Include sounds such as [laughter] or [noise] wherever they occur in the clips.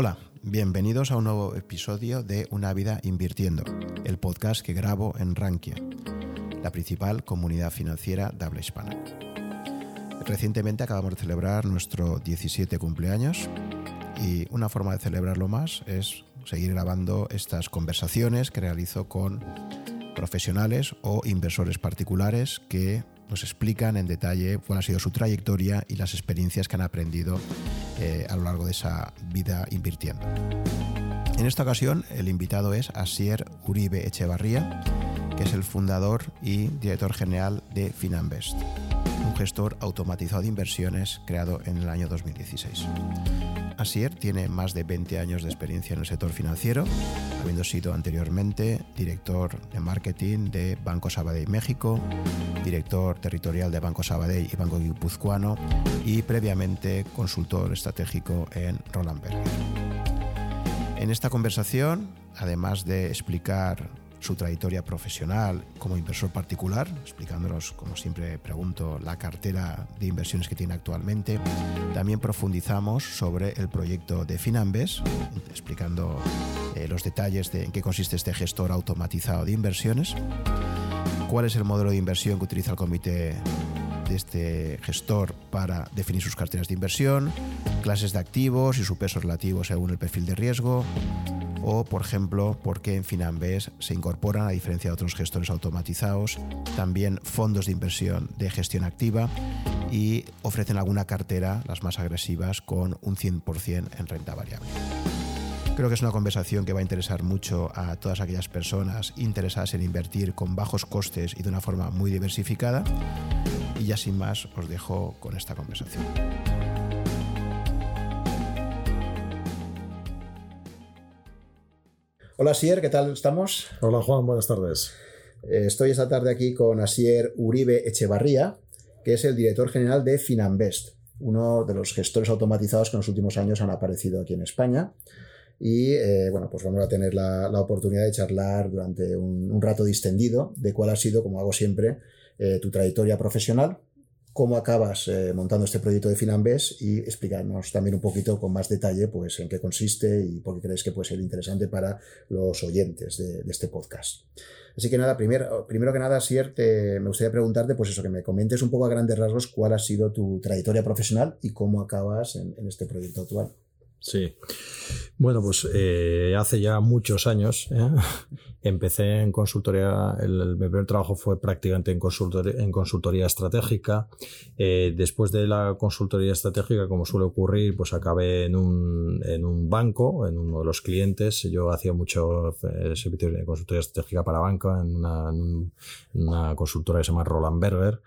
Hola, bienvenidos a un nuevo episodio de Una vida invirtiendo, el podcast que grabo en Rankia, la principal comunidad financiera de habla hispana. Recientemente acabamos de celebrar nuestro 17 cumpleaños y una forma de celebrarlo más es seguir grabando estas conversaciones que realizo con profesionales o inversores particulares que nos explican en detalle cuál ha sido su trayectoria y las experiencias que han aprendido eh, a lo largo de esa vida invirtiendo. En esta ocasión el invitado es Asier Uribe Echevarría, que es el fundador y director general de Finanvest, un gestor automatizado de inversiones creado en el año 2016. Asier tiene más de 20 años de experiencia en el sector financiero, habiendo sido anteriormente director de marketing de Banco Sabadell México, director territorial de Banco Sabadell y Banco Guipuzcoano y previamente consultor estratégico en Roland Berger. En esta conversación, además de explicar su trayectoria profesional como inversor particular, explicándonos, como siempre pregunto, la cartera de inversiones que tiene actualmente. También profundizamos sobre el proyecto de Finambes, explicando eh, los detalles de en qué consiste este gestor automatizado de inversiones, cuál es el modelo de inversión que utiliza el comité de este gestor para definir sus carteras de inversión, clases de activos y su peso relativo según el perfil de riesgo, o, por ejemplo, por qué en Finambes se incorporan, a diferencia de otros gestores automatizados, también fondos de inversión de gestión activa y ofrecen alguna cartera, las más agresivas, con un 100% en renta variable. Creo que es una conversación que va a interesar mucho a todas aquellas personas interesadas en invertir con bajos costes y de una forma muy diversificada. Y ya sin más os dejo con esta conversación. Hola Asier, ¿qué tal estamos? Hola Juan, buenas tardes. Eh, estoy esta tarde aquí con Asier Uribe Echevarría, que es el director general de Finanvest, uno de los gestores automatizados que en los últimos años han aparecido aquí en España. Y eh, bueno, pues vamos a tener la, oportunidad de charlar durante un, rato distendido de cuál ha sido, como hago siempre, eh, tu trayectoria profesional cómo acabas eh, montando este proyecto de Finambes y explicarnos también un poquito con más detalle pues, en qué consiste y por qué crees que puede ser interesante para los oyentes de, este podcast. Así que nada, primero, primero que nada, Sier, me gustaría preguntarte, pues eso, que me comentes un poco a grandes rasgos cuál ha sido tu trayectoria profesional y cómo acabas en este proyecto actual. Sí. Bueno, pues eh, hace ya muchos años ¿eh? [laughs] empecé en consultoría, el, mi primer trabajo fue prácticamente en consultoría, estratégica. Eh, después de la consultoría estratégica, como suele ocurrir, pues acabé en un, en un banco, en uno de los clientes. Yo hacía mucho servicio de consultoría estratégica para banca en una, en una consultora que se llama Roland Berger.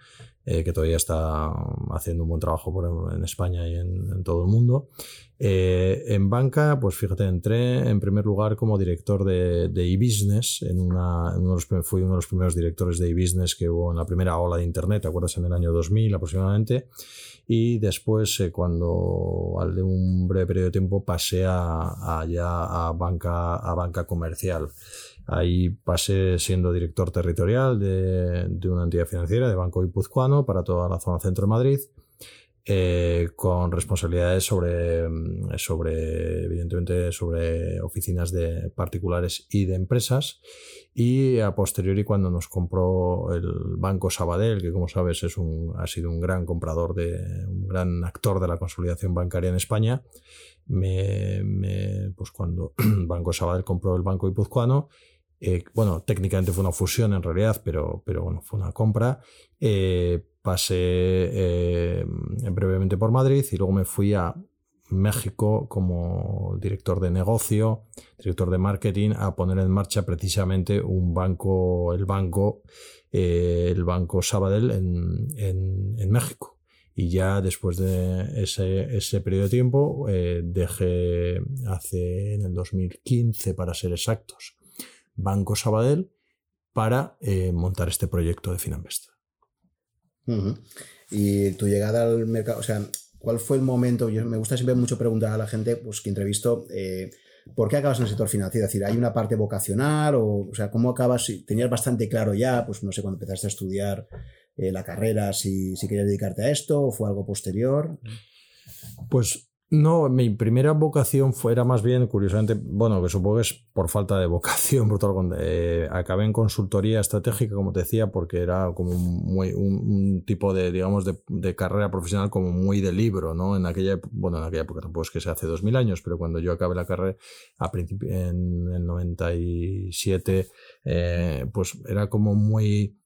Eh, que todavía está haciendo un buen trabajo por, en España y en, todo el mundo. Eh, en banca, pues fíjate, entré en primer lugar como director de, de e-business, en una, uno de los, fui uno de los primeros directores de e-business que hubo en la primera ola de Internet, ¿te acuerdas? En el año 2000 aproximadamente. Y después, eh, cuando al de un breve periodo de tiempo, pasé a, a, ya a, banca, a banca comercial. Ahí pasé siendo director territorial de, una entidad financiera, de Banco Guipuzcoano, para toda la zona centro de Madrid, eh, con responsabilidades sobre, sobre, evidentemente, sobre oficinas de particulares y de empresas. Y a posteriori, cuando nos compró el Banco Sabadell, que como sabes es un, ha sido un gran comprador, de, un gran actor de la consolidación bancaria en España, me, me, pues cuando [clears throat] Banco Sabadell compró el Banco Guipuzcoano, eh, bueno, técnicamente fue una fusión en realidad, pero, pero bueno, fue una compra. Eh, pasé eh, brevemente por Madrid y luego me fui a México como director de negocio, director de marketing, a poner en marcha precisamente un banco, el banco, el banco Sabadell en, en, México. Y ya después de ese, ese periodo de tiempo, dejé hace en el 2015, para ser exactos, Banco Sabadell para eh, montar este proyecto de Finanvest. Y tu llegada al mercado, o sea, ¿cuál fue el momento? Yo, me gusta siempre mucho preguntar a la gente pues, que entrevisto, eh, ¿por qué acabas en el sector financiero? Es decir, ¿hay una parte vocacional o, o sea, cómo acabas? Tenías bastante claro ya, pues no sé, cuando empezaste a estudiar eh, la carrera, si, si querías dedicarte a esto o fue algo posterior. Pues No, mi primera vocación fue, era más bien, curiosamente, bueno, que supongo que es por falta de vocación, [laughs] por todo eh, acabé en consultoría estratégica, como te decía, porque era como muy, un, tipo de, digamos, de, carrera profesional como muy de libro, ¿no? En aquella, bueno, en aquella época tampoco es que se hace dos mil años, pero cuando yo acabé la carrera a principio, en el 97, eh, pues era como muy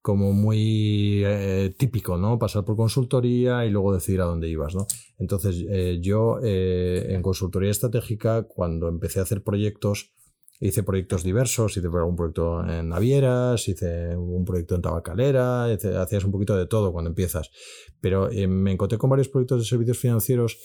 como muy eh, típico, ¿no? Pasar por consultoría y luego decidir a dónde ibas, ¿no? Entonces, eh, yo eh, en consultoría estratégica, cuando empecé a hacer proyectos, hice proyectos diversos, hice un proyecto en navieras, hice un proyecto en tabacalera, hacías un poquito de todo cuando empiezas. Pero me encontré con varios proyectos de servicios financieros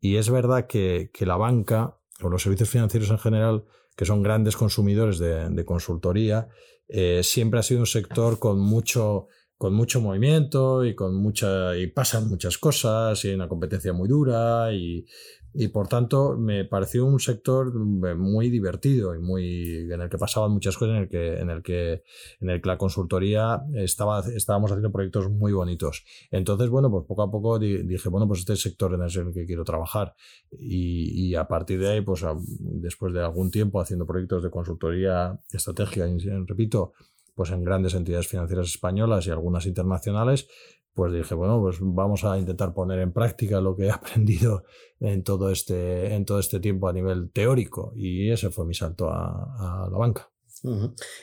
y es verdad que, la banca o los servicios financieros en general, que son grandes consumidores de consultoría, eh, siempre ha sido un sector con mucho, con mucho movimiento y con mucha y pasan muchas cosas y hay una competencia muy dura y, y por tanto me pareció un sector eh, muy divertido y muy en el que pasaban muchas cosas en el que en el que en el que la consultoría estaba estábamos haciendo proyectos muy bonitos. Entonces bueno pues poco a poco dije bueno pues este sector en el que quiero trabajar y, y a partir de ahí pues después de algún tiempo haciendo proyectos de consultoría estratégica repito pues en grandes entidades financieras españolas y algunas internacionales pues dije, bueno, pues vamos a intentar poner en práctica lo que he [laughs] aprendido en todo este, en todo este tiempo a nivel teórico. Y ese fue mi salto a, la banca.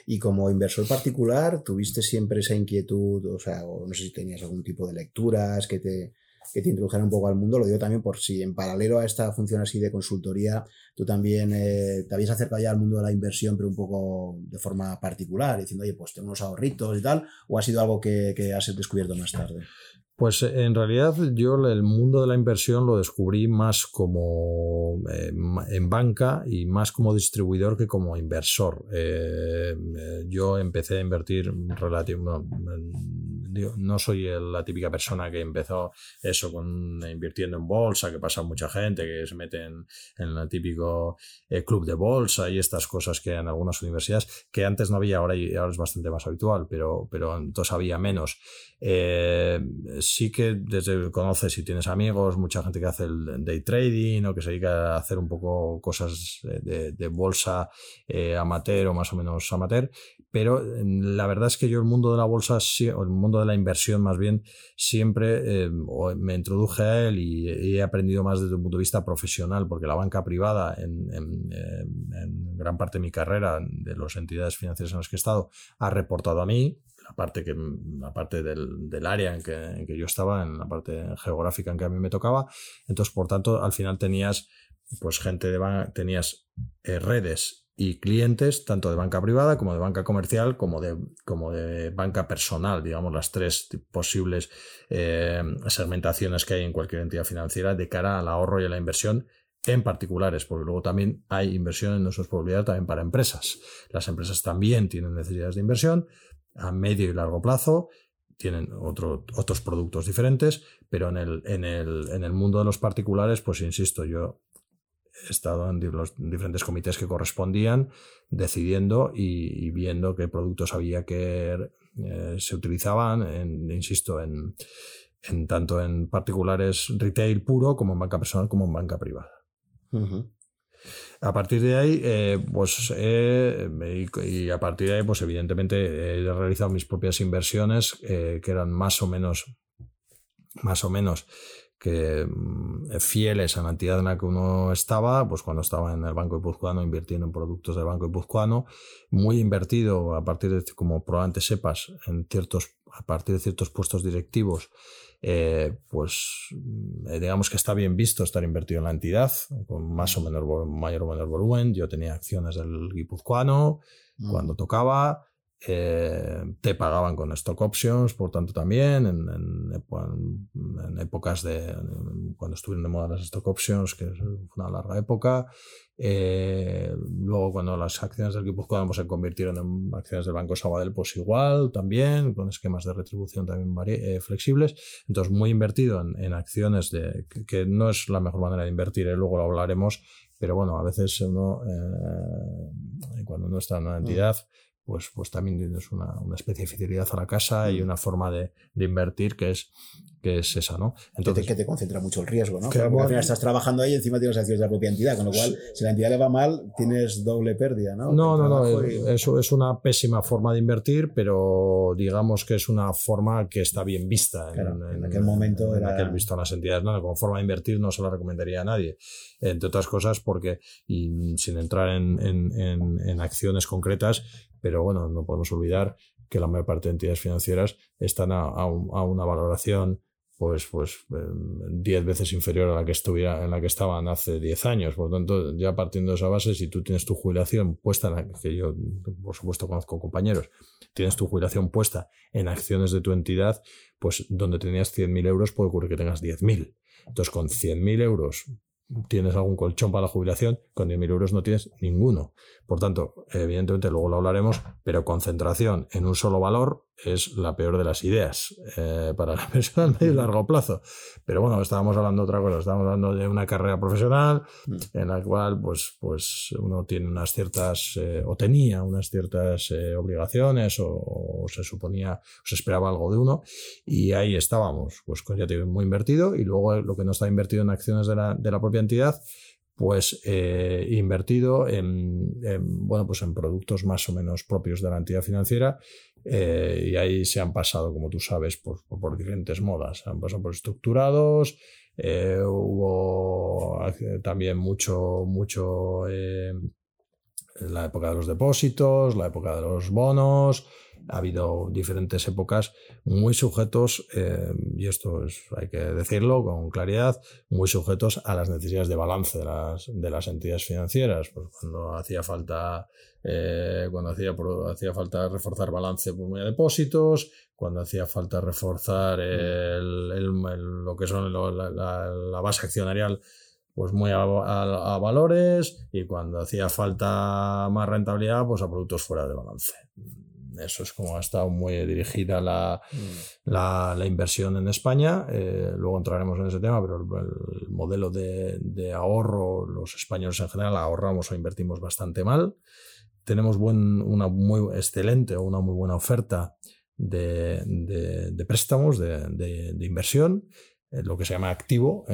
Y como inversor particular, ¿tuviste siempre esa inquietud? O sea, no sé si tenías algún tipo de lecturas que te, que te introdujeran un poco al mundo. Lo digo también por si en paralelo a esta función así de consultoría, tú también eh, te habías acercado ya al mundo de la inversión, pero un poco de forma particular, diciendo, oye, pues tengo unos ahorritos y tal, o ha sido algo que, que has descubierto más tarde. Pues eh, en realidad yo el mundo de la inversión lo descubrí más como eh, en banca y más como distribuidor que como inversor. Eh, yo empecé a invertir relativamente no soy la típica persona que empezó eso con invirtiendo en bolsa, que pasa mucha gente que se mete en, el típico club de bolsa y estas cosas que hay en algunas universidades, que antes no había, ahora, es bastante más habitual, pero, pero entonces había menos. Sí que desde conoces si tienes amigos, mucha gente que hace el day trading o que se dedica a hacer un poco cosas de, bolsa eh, amateur o más o menos amateur, pero mm, la verdad es que yo el mundo de la bolsa, o el mundo de la inversión más bien, siempre eh, me introduje a él y, he aprendido más desde un punto de vista profesional, porque la banca privada en, en gran parte de mi carrera, de las entidades financieras en las que he estado, ha reportado a mí, la parte, que, la parte del, área en que, que, yo estaba, en la parte geográfica en que a mí me tocaba. Entonces, por tanto, al final tenías pues gente de tenías eh, redes y clientes tanto de banca privada como de banca comercial como de, como de banca personal, digamos las tres posibles eh, segmentaciones que hay en cualquier entidad financiera de cara al ahorro y a la inversión en particulares, porque luego también hay inversión en nuestras probabilidades también para empresas. Las empresas también tienen necesidades de inversión, a medio y largo plazo, tienen otros productos diferentes, pero en el, en, el, en el mundo de los particulares, pues insisto, yo he estado en los diferentes comités que correspondían, decidiendo y, viendo qué productos había que eh, se utilizaban, en, insisto, en, en, tanto en particulares retail puro como en banca personal como en banca privada. A partir de ahí, eh, pues, y, a partir de ahí, pues evidentemente he realizado mis propias inversiones eh, que eran más o menos, más o menos que mm, fieles a la entidad en la que uno estaba, pues cuando estaba en el Banco Guipuzcoano invirtiendo en productos del Banco Guipuzcoano, muy invertido a partir de, como probablemente sepas, en ciertos, a partir de ciertos puestos directivos eh, pues eh, digamos que está bien visto estar invertido en la entidad, con más o menos mayor o menor volumen. Yo tenía acciones del guipuzcoano mm. cuando tocaba. Eh, te pagaban con stock options, por tanto también en, en, épocas de cuando estuvieron de moda las stock options, que es una larga época, eh, luego, cuando las acciones del Guipuzcoano se convirtieron en acciones del Banco Sabadell, pues igual también, con esquemas de retribución también eh, flexibles. Entonces, muy invertido en, acciones de, que, no es la mejor manera de invertir, ¿eh? luego lo hablaremos, pero bueno, a veces uno, cuando uno está en una mm. Pues, pues también tienes una, una, especie de fidelidad a la casa y mm. una forma de, de invertir que es, que es esa, ¿no? Entonces, que, te, concentra mucho el riesgo, ¿no? Porque al final estás trabajando ahí y encima tienes acciones de la propia entidad, con lo cual, si la entidad le va mal, tienes doble pérdida, ¿no? No, no, no, eso es una pésima forma de invertir, pero digamos que es una forma que está bien vista. en, aquel momento en, aquel visto en las entidades, ¿no? Como forma de invertir no se la recomendaría a nadie, entre otras cosas porque, y sin entrar en, en acciones concretas, pero bueno, no podemos olvidar que la mayor parte de entidades financieras están a, una valoración pues, pues 10 veces inferior a la que estuviera, en la que estaban hace 10 años. Por lo tanto, ya partiendo de esa base, si tú tienes tu jubilación puesta, en que yo, por supuesto, conozco compañeros, tienes tu jubilación puesta en acciones de tu entidad, pues donde tenías 100.000 euros puede ocurrir que tengas 10.000. Entonces, con 100.000 euros tienes algún colchón para la jubilación, con 10.000 euros no tienes ninguno. Por tanto, evidentemente luego lo hablaremos, pero concentración en un solo valor es la peor de las ideas eh, para la [laughs] persona a medio y largo plazo. Pero bueno, estábamos hablando de otra cosa, estábamos hablando de una carrera profesional mm. en la cual pues, pues uno tiene unas ciertas, eh, o tenía unas ciertas eh, obligaciones, o, se suponía, o se esperaba algo de uno, y ahí estábamos, pues ya te muy invertido, y luego lo que no está invertido en acciones de la, de la propia entidad, pues invertido en, bueno, pues en productos más o menos propios de la entidad financiera eh, y ahí se han pasado, como tú sabes, por, por diferentes modas. Han pasado por estructurados, eh, hubo también mucho, mucho eh, la época de los depósitos, la época de los bonos, ha habido diferentes épocas muy sujetos, eh, y esto es, hay que decirlo con claridad, muy sujetos a las necesidades de balance de las, de las entidades financieras. Pues cuando hacía falta, eh, cuando hacía, hacía falta reforzar balance por medio de depósitos, cuando hacía falta reforzar lo que son la, base accionarial pues muy a, valores y cuando hacía falta más rentabilidad, pues a productos fuera de balance eso es como ha estado muy dirigida la, mm. la, inversión en España. Eh, luego entraremos en ese tema, pero el, modelo de, de, ahorro, los españoles en general ahorramos o invertimos bastante mal. Tenemos buen, una muy excelente o una muy buena oferta de, de, préstamos, de, inversión, eh, lo que se llama activo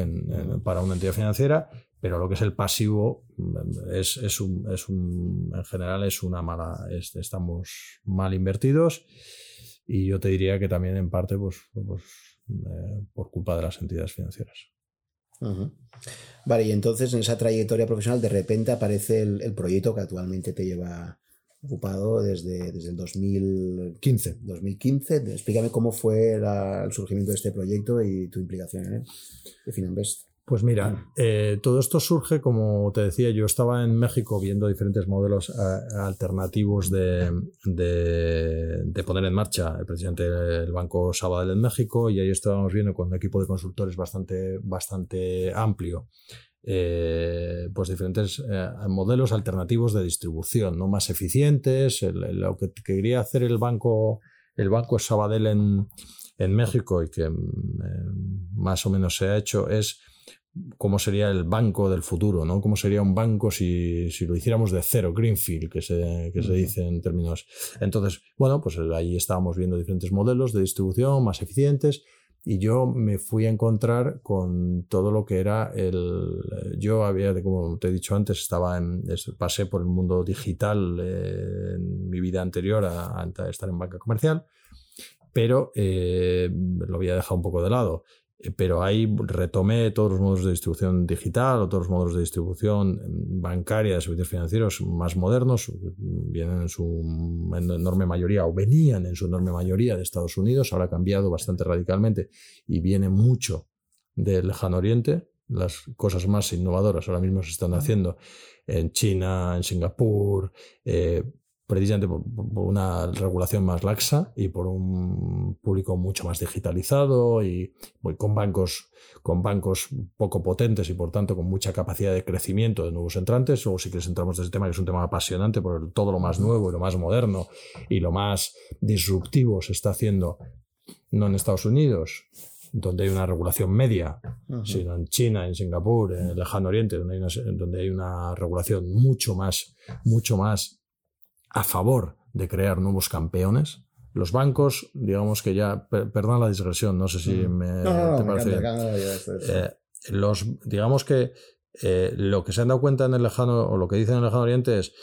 para una entidad financiera, pero lo que es el pasivo mm, es, es, un, es un, en general es una mala, estamos mal invertidos y yo te diría que también en parte pues, pues eh, por culpa de las entidades financieras. Vale, y entonces en esa trayectoria profesional de repente aparece el, proyecto que actualmente te lleva ocupado desde, desde el 2015. 2015. Explícame cómo fue el surgimiento de este proyecto y tu implicación en él, de Finanvest. Pues mira, mm. eh, todo esto surge, como te decía, yo estaba en México viendo diferentes modelos eh, alternativos de, poner en marcha el presidente del Banco Sabadell en México y ahí estábamos viendo con un equipo de consultores bastante, bastante amplio. Eh, pues diferentes modelos alternativos de distribución, no más eficientes. lo que quería hacer el banco, el banco Sabadell en, en México y que más o menos se ha hecho es cómo sería el banco del futuro, ¿no? Cómo sería un banco si, lo hiciéramos de cero, Greenfield, que se, que se dice en términos. Entonces, bueno, pues ahí estábamos viendo diferentes modelos de distribución más eficientes y yo me fui a encontrar con todo lo que era el. Yo había, como te he dicho antes, estaba en. pasé por el mundo digital eh, en mi vida anterior a, estar en banca comercial, pero eh, lo había dejado un poco de lado. Eh, pero ahí retomé todos los modos de distribución digital o todos los modos de distribución bancaria de servicios financieros más modernos, vienen en su enorme mayoría o venían en su enorme mayoría de Estados Unidos, ahora ha cambiado bastante radicalmente y viene mucho del lejano oriente. Las cosas más innovadoras ahora mismo se están haciendo en China, en Singapur, eh, precisamente por, una regulación más laxa y por un público mucho más digitalizado y con bancos con bancos poco potentes y por tanto con mucha capacidad de crecimiento de nuevos entrantes. O si quieres entramos en ese tema que es un tema apasionante por todo lo más nuevo y lo más moderno y lo más disruptivo se está haciendo no en Estados Unidos donde hay una regulación media, sino en China, en Singapur, en el lejano oriente, donde hay una, donde hay una regulación mucho más, mucho más a favor de crear nuevos campeones los bancos, digamos que ya, perdón la digresión, no sé si me, te parece los, digamos que eh, lo que se han dado cuenta en el lejano, o lo que dicen en el lejano oriente es,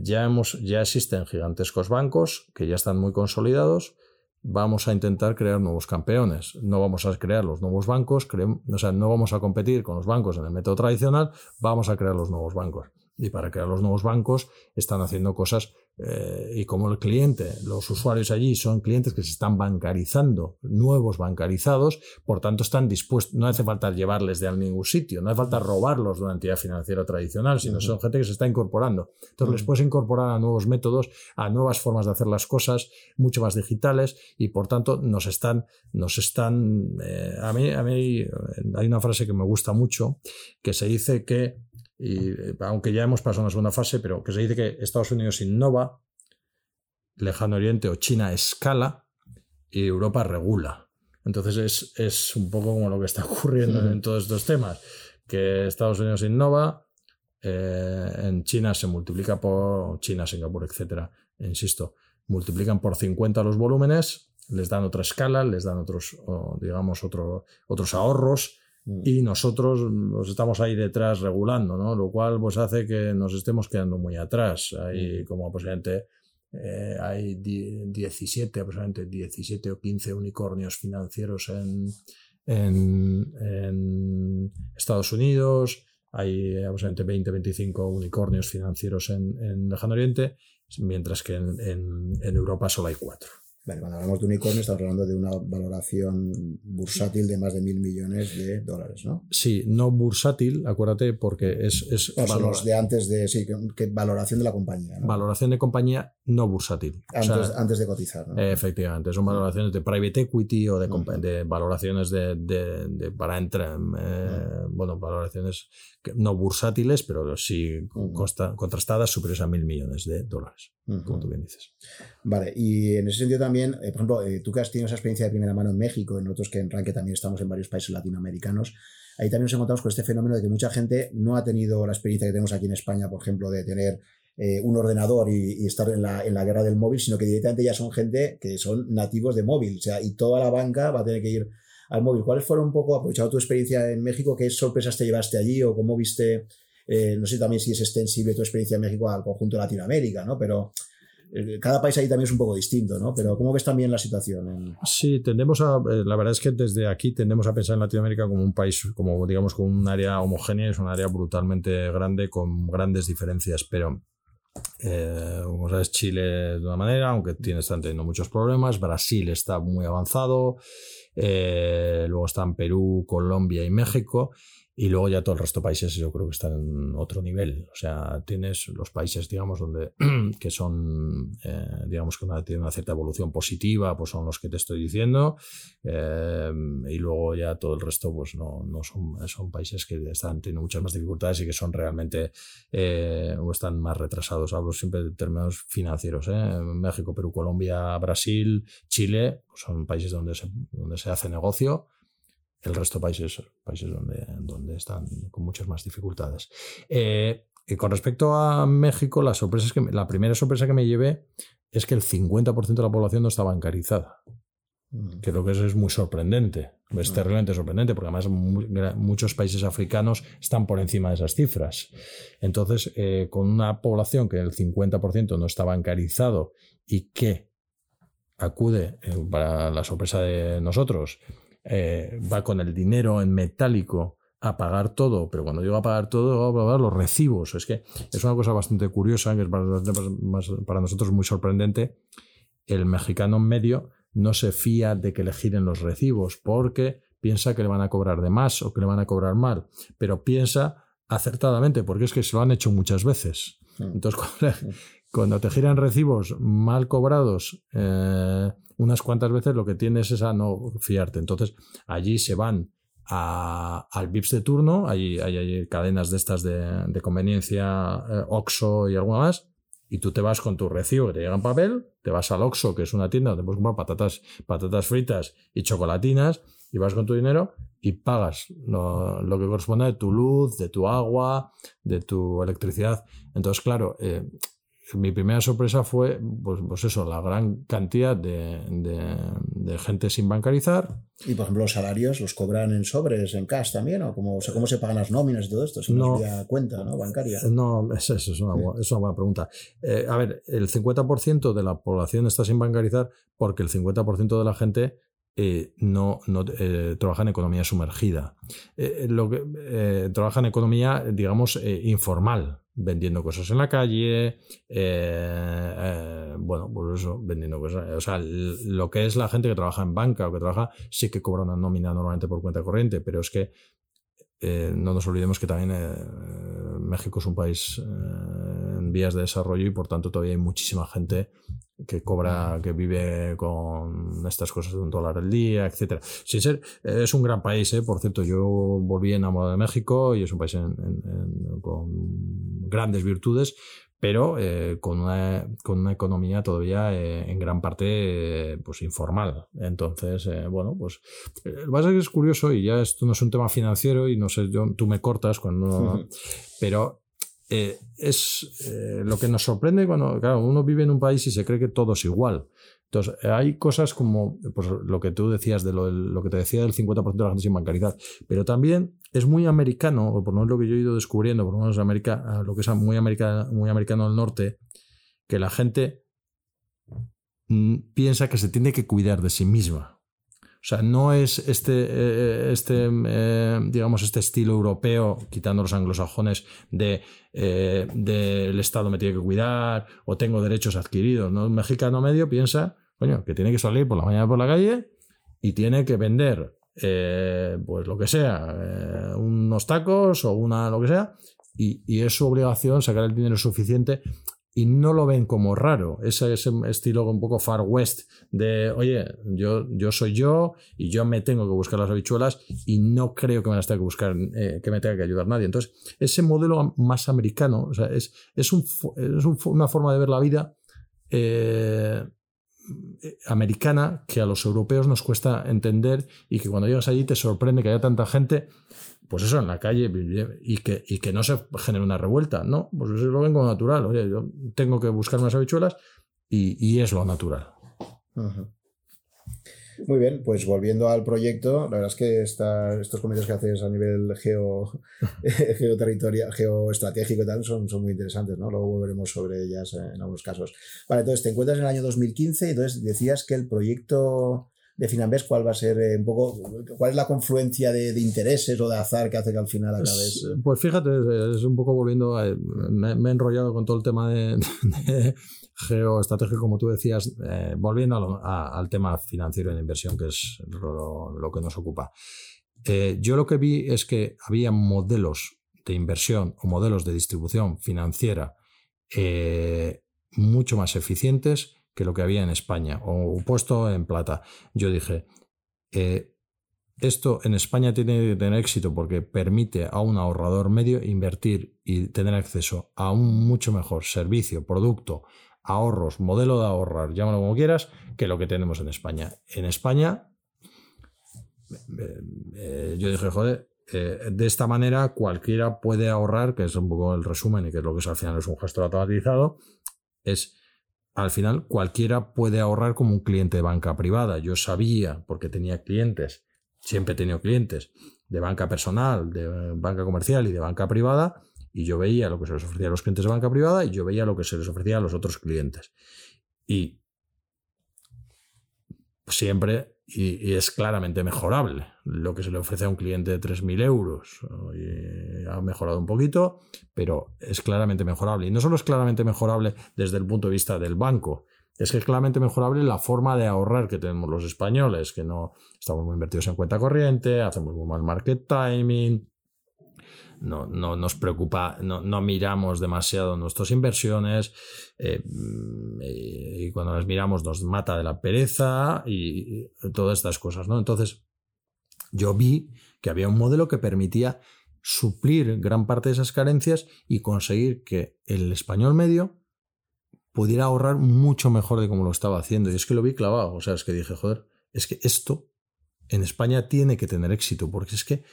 ya, hemos, ya existen gigantescos bancos que ya están muy consolidados, vamos a intentar crear nuevos campeones. No vamos a crear los nuevos bancos, o sea, no vamos a competir con los bancos en el método tradicional, vamos a crear los nuevos bancos. Y para crear los nuevos bancos están haciendo cosas eh, y como el cliente, los usuarios allí son clientes que se están bancarizando, nuevos bancarizados, por tanto están dispuestos, no hace falta llevarles de a ningún sitio, no hace falta robarlos de una entidad financiera tradicional, sino son gente que se está incorporando. Entonces les puedes incorporar a nuevos métodos, a nuevas formas de hacer las cosas, mucho más digitales y por tanto nos están, nos están, eh, a mí, a mí eh, hay una frase que me gusta mucho que se dice que y eh, aunque ya hemos pasado una segunda fase, pero que se dice que Estados Unidos innova, Lejano Oriente o China escala y Europa regula. Entonces es, es un poco como lo que está [laughs] ocurriendo en todos estos temas, que Estados Unidos innova, eh, en China se multiplica por China, Singapur, etcétera, insisto, multiplican por 50 los volúmenes, les dan otra escala, les dan otros, digamos, otro, otros ahorros. Y nosotros nos estamos ahí detrás regulando, ¿no? Lo cual pues hace que nos estemos quedando muy atrás. Hay mm. como posiblemente eh, hay 17, aproximadamente 17 o 15 unicornios financieros en, en, Estados Unidos, hay aproximadamente 20, 25 unicornios financieros en, en Lejano Oriente, mientras que en, en Europa solo hay cuatro cuando hablamos de unicornio estamos hablando de una valoración bursátil de más de mil millones de dólares, ¿no? Sí, no bursátil, acuérdate, porque es... es los de antes de... Sí, que, valoración de la compañía. Valoración de compañía no bursátil. Antes, de cotizar, ¿no? Efectivamente, son valoraciones de private equity o de, de valoraciones de, de, para entrar... Eh, bueno, valoraciones no bursátiles, pero sí contrastadas superiores a mil millones de dólares, como tú bien dices. Vale, y en ese sentido también, eh, por ejemplo, eh, tú que has tenido esa experiencia de primera mano en México, en otros que en Ranque también estamos en varios países latinoamericanos, ahí también nos encontramos con este fenómeno de que mucha gente no ha tenido la experiencia que tenemos aquí en España, por ejemplo, de tener eh, un ordenador y, estar en la, en la, guerra del móvil, sino que directamente ya son gente que son nativos de móvil, o sea, y toda la banca va a tener que ir al móvil. ¿Cuáles fueron un poco, aprovechando tu experiencia en México, qué sorpresas te llevaste allí o cómo viste, eh, no sé también si es extensible tu experiencia en México al conjunto de Latinoamérica, ¿no? Pero eh, cada país ahí también es un poco distinto, ¿no? Pero ¿cómo ves también la situación? Sí, tendemos a, eh, la verdad es que desde aquí tendemos a pensar en Latinoamérica como un país, como digamos, con un área homogénea, es un área brutalmente grande, con grandes diferencias, pero como sabes, Chile de una manera, aunque tiene, están teniendo muchos problemas. Brasil está muy avanzado. Eh, luego están Perú, Colombia y México. Y luego ya todo el resto de países yo creo que están en otro nivel. O sea, tienes los países, digamos, donde [clears throat] que son, eh, digamos, que tienen una cierta evolución positiva, pues son los que te estoy diciendo. Eh, y luego ya todo el resto, pues no, no son, son países que están teniendo muchas más dificultades y que son realmente eh, o están más retrasados. Hablo siempre de términos financieros. México, Perú, Colombia, Brasil, Chile, pues son países donde se, donde se hace negocio el resto de países, países donde, donde están con muchas más dificultades. Eh, y con respecto a México, la, sorpresa es que, la primera sorpresa que me llevé es que el 50% de la población no está bancarizada. Mm. Creo que eso es muy sorprendente. Es mm. terriblemente sorprendente, porque además muchos países africanos están por encima de esas cifras. Entonces, eh, con una población que el 50% no está bancarizado y que acude, eh, para la sorpresa de nosotros, eh, va con el dinero en metálico a pagar todo, pero cuando digo a pagar todo, va a pagar los recibos. Es que es una cosa bastante curiosa, que es para, nosotros muy sorprendente. El mexicano en medio no se fía de que le giren los recibos porque piensa que le van a cobrar de más o que le van a cobrar mal, pero piensa acertadamente porque es que se lo han hecho muchas veces. Entonces, [laughs] cuando, te giran recibos mal cobrados, eh, unas cuantas veces lo que tienes es a no fiarte. Entonces, allí se van al VIPS de turno, hay, hay, cadenas de estas de, conveniencia, eh, Oxo y alguna más, y tú te vas con tu recibo que te llega en papel, te vas al Oxo, que es una tienda donde puedes comprar patatas, patatas fritas y chocolatinas, y vas con tu dinero y pagas lo, que corresponde de tu luz, de tu agua, de tu electricidad. Entonces, claro, eh, mi primera sorpresa fue, pues, pues eso, la gran cantidad de, gente sin bancarizar. Y por ejemplo, los salarios los cobran en sobres, en cash también, o cómo, cómo se pagan las nóminas y todo esto, si no cuenta ¿no? bancaria. No, eso, es, una, es, una, buena pregunta. Eh, a ver, el 50% de la población está sin bancarizar porque el 50% de la gente eh, no, no eh, trabaja en economía sumergida. lo que, trabaja en economía, digamos, informal vendiendo cosas en la calle, eh, eh, bueno, pues eso, vendiendo cosas. O sea, lo que es la gente que trabaja en banca o que trabaja, sí que cobra una nómina normalmente por cuenta corriente, pero es que eh, no nos olvidemos que también México es un país en vías de desarrollo y por tanto todavía hay muchísima gente que cobra, que vive con estas cosas de un dólar al día, etcétera. Sin ser, es un gran país, ¿eh? por cierto, yo volví enamorado de México y es un país con grandes virtudes, pero eh, con, una, con, una, economía todavía eh, en gran parte pues informal. Entonces, bueno, pues lo que pasa es que es curioso y ya esto no es un tema financiero y no sé, yo, tú me cortas cuando... [laughs] pero eh, es eh, lo que nos sorprende cuando claro, uno vive en un país y se cree que todo es igual. Hay cosas como pues, lo que tú decías de lo, que te decía del 50% de la gente sin bancaridad, pero también es muy americano, o por lo menos lo que yo he ido descubriendo, por lo menos América, lo que es muy, americano muy americano del norte, que la gente mm, piensa que se tiene que cuidar de sí misma. O sea, no es este, eh, este eh, digamos, este estilo europeo, quitando los anglosajones, de eh, del Estado me tiene que cuidar o tengo derechos adquiridos. ¿no? Un mexicano medio piensa, coño, que tiene que salir por la mañana por la calle y tiene que vender, pues lo que sea, unos tacos o una lo que sea, y, y, es su obligación sacar el dinero suficiente y no lo ven como raro. Ese, ese estilo un poco far west de, oye, yo, yo soy yo y yo me tengo que buscar las habichuelas y no creo que me las tenga que buscar, eh, que me tenga que ayudar nadie. Entonces, ese modelo más americano, o sea, es, es, un, es una forma de ver la vida eh, americana que a los europeos nos cuesta entender y que cuando llegas allí te sorprende que haya tanta gente pues eso, en la calle y que, y que no se genere una revuelta. No, pues eso lo vengo natural. Oye, yo tengo que buscar unas habichuelas y, es lo natural. Muy bien, pues volviendo al proyecto, la verdad es que estos comentarios que haces a nivel geo, [laughs] [laughs] geoterritorial, geoestratégico y tal son, son muy interesantes, ¿no? Luego volveremos sobre ellas en algunos casos. Vale, entonces te encuentras en el año 2015 y entonces decías que el proyecto de Finambés, cuál va a ser eh, un poco, cuál es la confluencia de, intereses o de azar que hace que al final acabes. Eh? Pues fíjate, es un poco volviendo, me, he enrollado con todo el tema de, geoestrategia, como tú decías, eh, volviendo al tema financiero de inversión, que es lo, que nos ocupa. yo lo que vi es que había modelos de inversión o modelos de distribución financiera mucho más eficientes que lo que había en España, o puesto en plata. Yo dije, eh, esto en España tiene que tener éxito porque permite a un ahorrador medio invertir y tener acceso a un mucho mejor servicio, producto, ahorros, modelo de ahorrar, llámalo como quieras, que lo que tenemos en España. En España, eh, eh, yo dije, joder, de esta manera cualquiera puede ahorrar, que es un poco el resumen y que es lo que es, al final es un gesto automatizado, es al final cualquiera puede ahorrar como un cliente de banca privada. Yo sabía, porque tenía clientes, siempre he tenido clientes de banca personal, de banca comercial y de banca privada, y yo veía lo que se les ofrecía a los clientes de banca privada y yo veía lo que se les ofrecía a los otros clientes. Y siempre y, es claramente mejorable. Lo que se le ofrece a un cliente de 3.000 euros ha mejorado un poquito, pero es claramente mejorable. Y no solo es claramente mejorable desde el punto de vista del banco, es que es claramente mejorable la forma de ahorrar que tenemos los españoles, que no estamos muy invertidos en cuenta corriente, hacemos muy mal market timing, no, no nos preocupa, no, no, miramos demasiado nuestras inversiones eh, y cuando las miramos nos mata de la pereza y, todas estas cosas, ¿no? Entonces, yo vi que había un modelo que permitía suplir gran parte de esas carencias y conseguir que el español medio pudiera ahorrar mucho mejor de como lo estaba haciendo. Y es que lo vi clavado, o sea, es que dije, joder, es que esto en España tiene que tener éxito, porque es que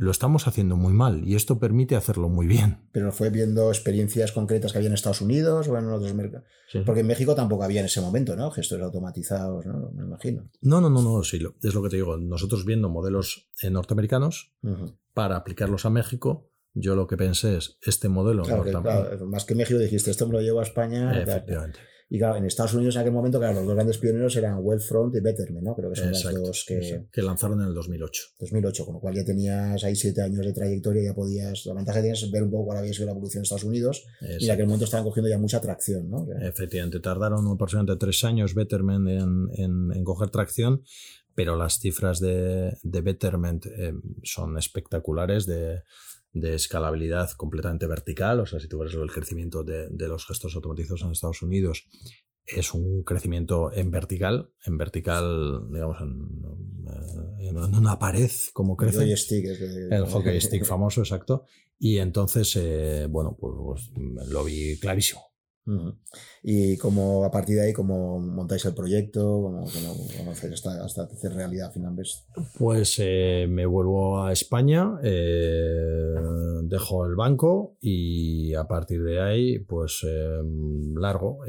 lo estamos haciendo muy mal y esto permite hacerlo muy bien. Pero fue viendo experiencias concretas que había en Estados Unidos o en otros mercados. Porque en México tampoco había en ese momento, ¿no? Gestores automatizados, ¿no? Me imagino. No, no, no, no, sí, es lo que te digo. Nosotros viendo modelos eh, norteamericanos para aplicarlos a México, yo lo que pensé es este modelo. Claro, más que México dijiste, esto me lo llevo a España. Efectivamente. Y claro, en Estados Unidos en aquel momento, claro, los dos grandes pioneros eran Wellfront y Betterment, ¿no? Creo que son los dos que... Que lanzaron en el 2008. 2008, con lo cual ya tenías ahí siete años de trayectoria, ya podías... La ventaja que tienes es ver un poco cuál había sido la evolución de Estados Unidos y en aquel momento estaban cogiendo ya mucha tracción, ¿no? Efectivamente, tardaron aproximadamente tres años Betterment en, en, coger tracción, pero las cifras de, de Betterment eh, son espectaculares de de escalabilidad completamente vertical. O sea, si tú ves el crecimiento de, los gestos automatizados en Estados Unidos, es un crecimiento en vertical, en vertical, digamos, en, una pared, como crece. El hockey stick. El hockey stick famoso, exacto. Y entonces, eh, bueno, pues, pues, lo vi clarísimo. Y como a partir de ahí, ¿cómo montáis el proyecto? ¿Cómo, hacer hasta, hacer realidad finalmente? Pues eh, me vuelvo a España, eh, dejo el banco y a partir de ahí, pues eh, largo,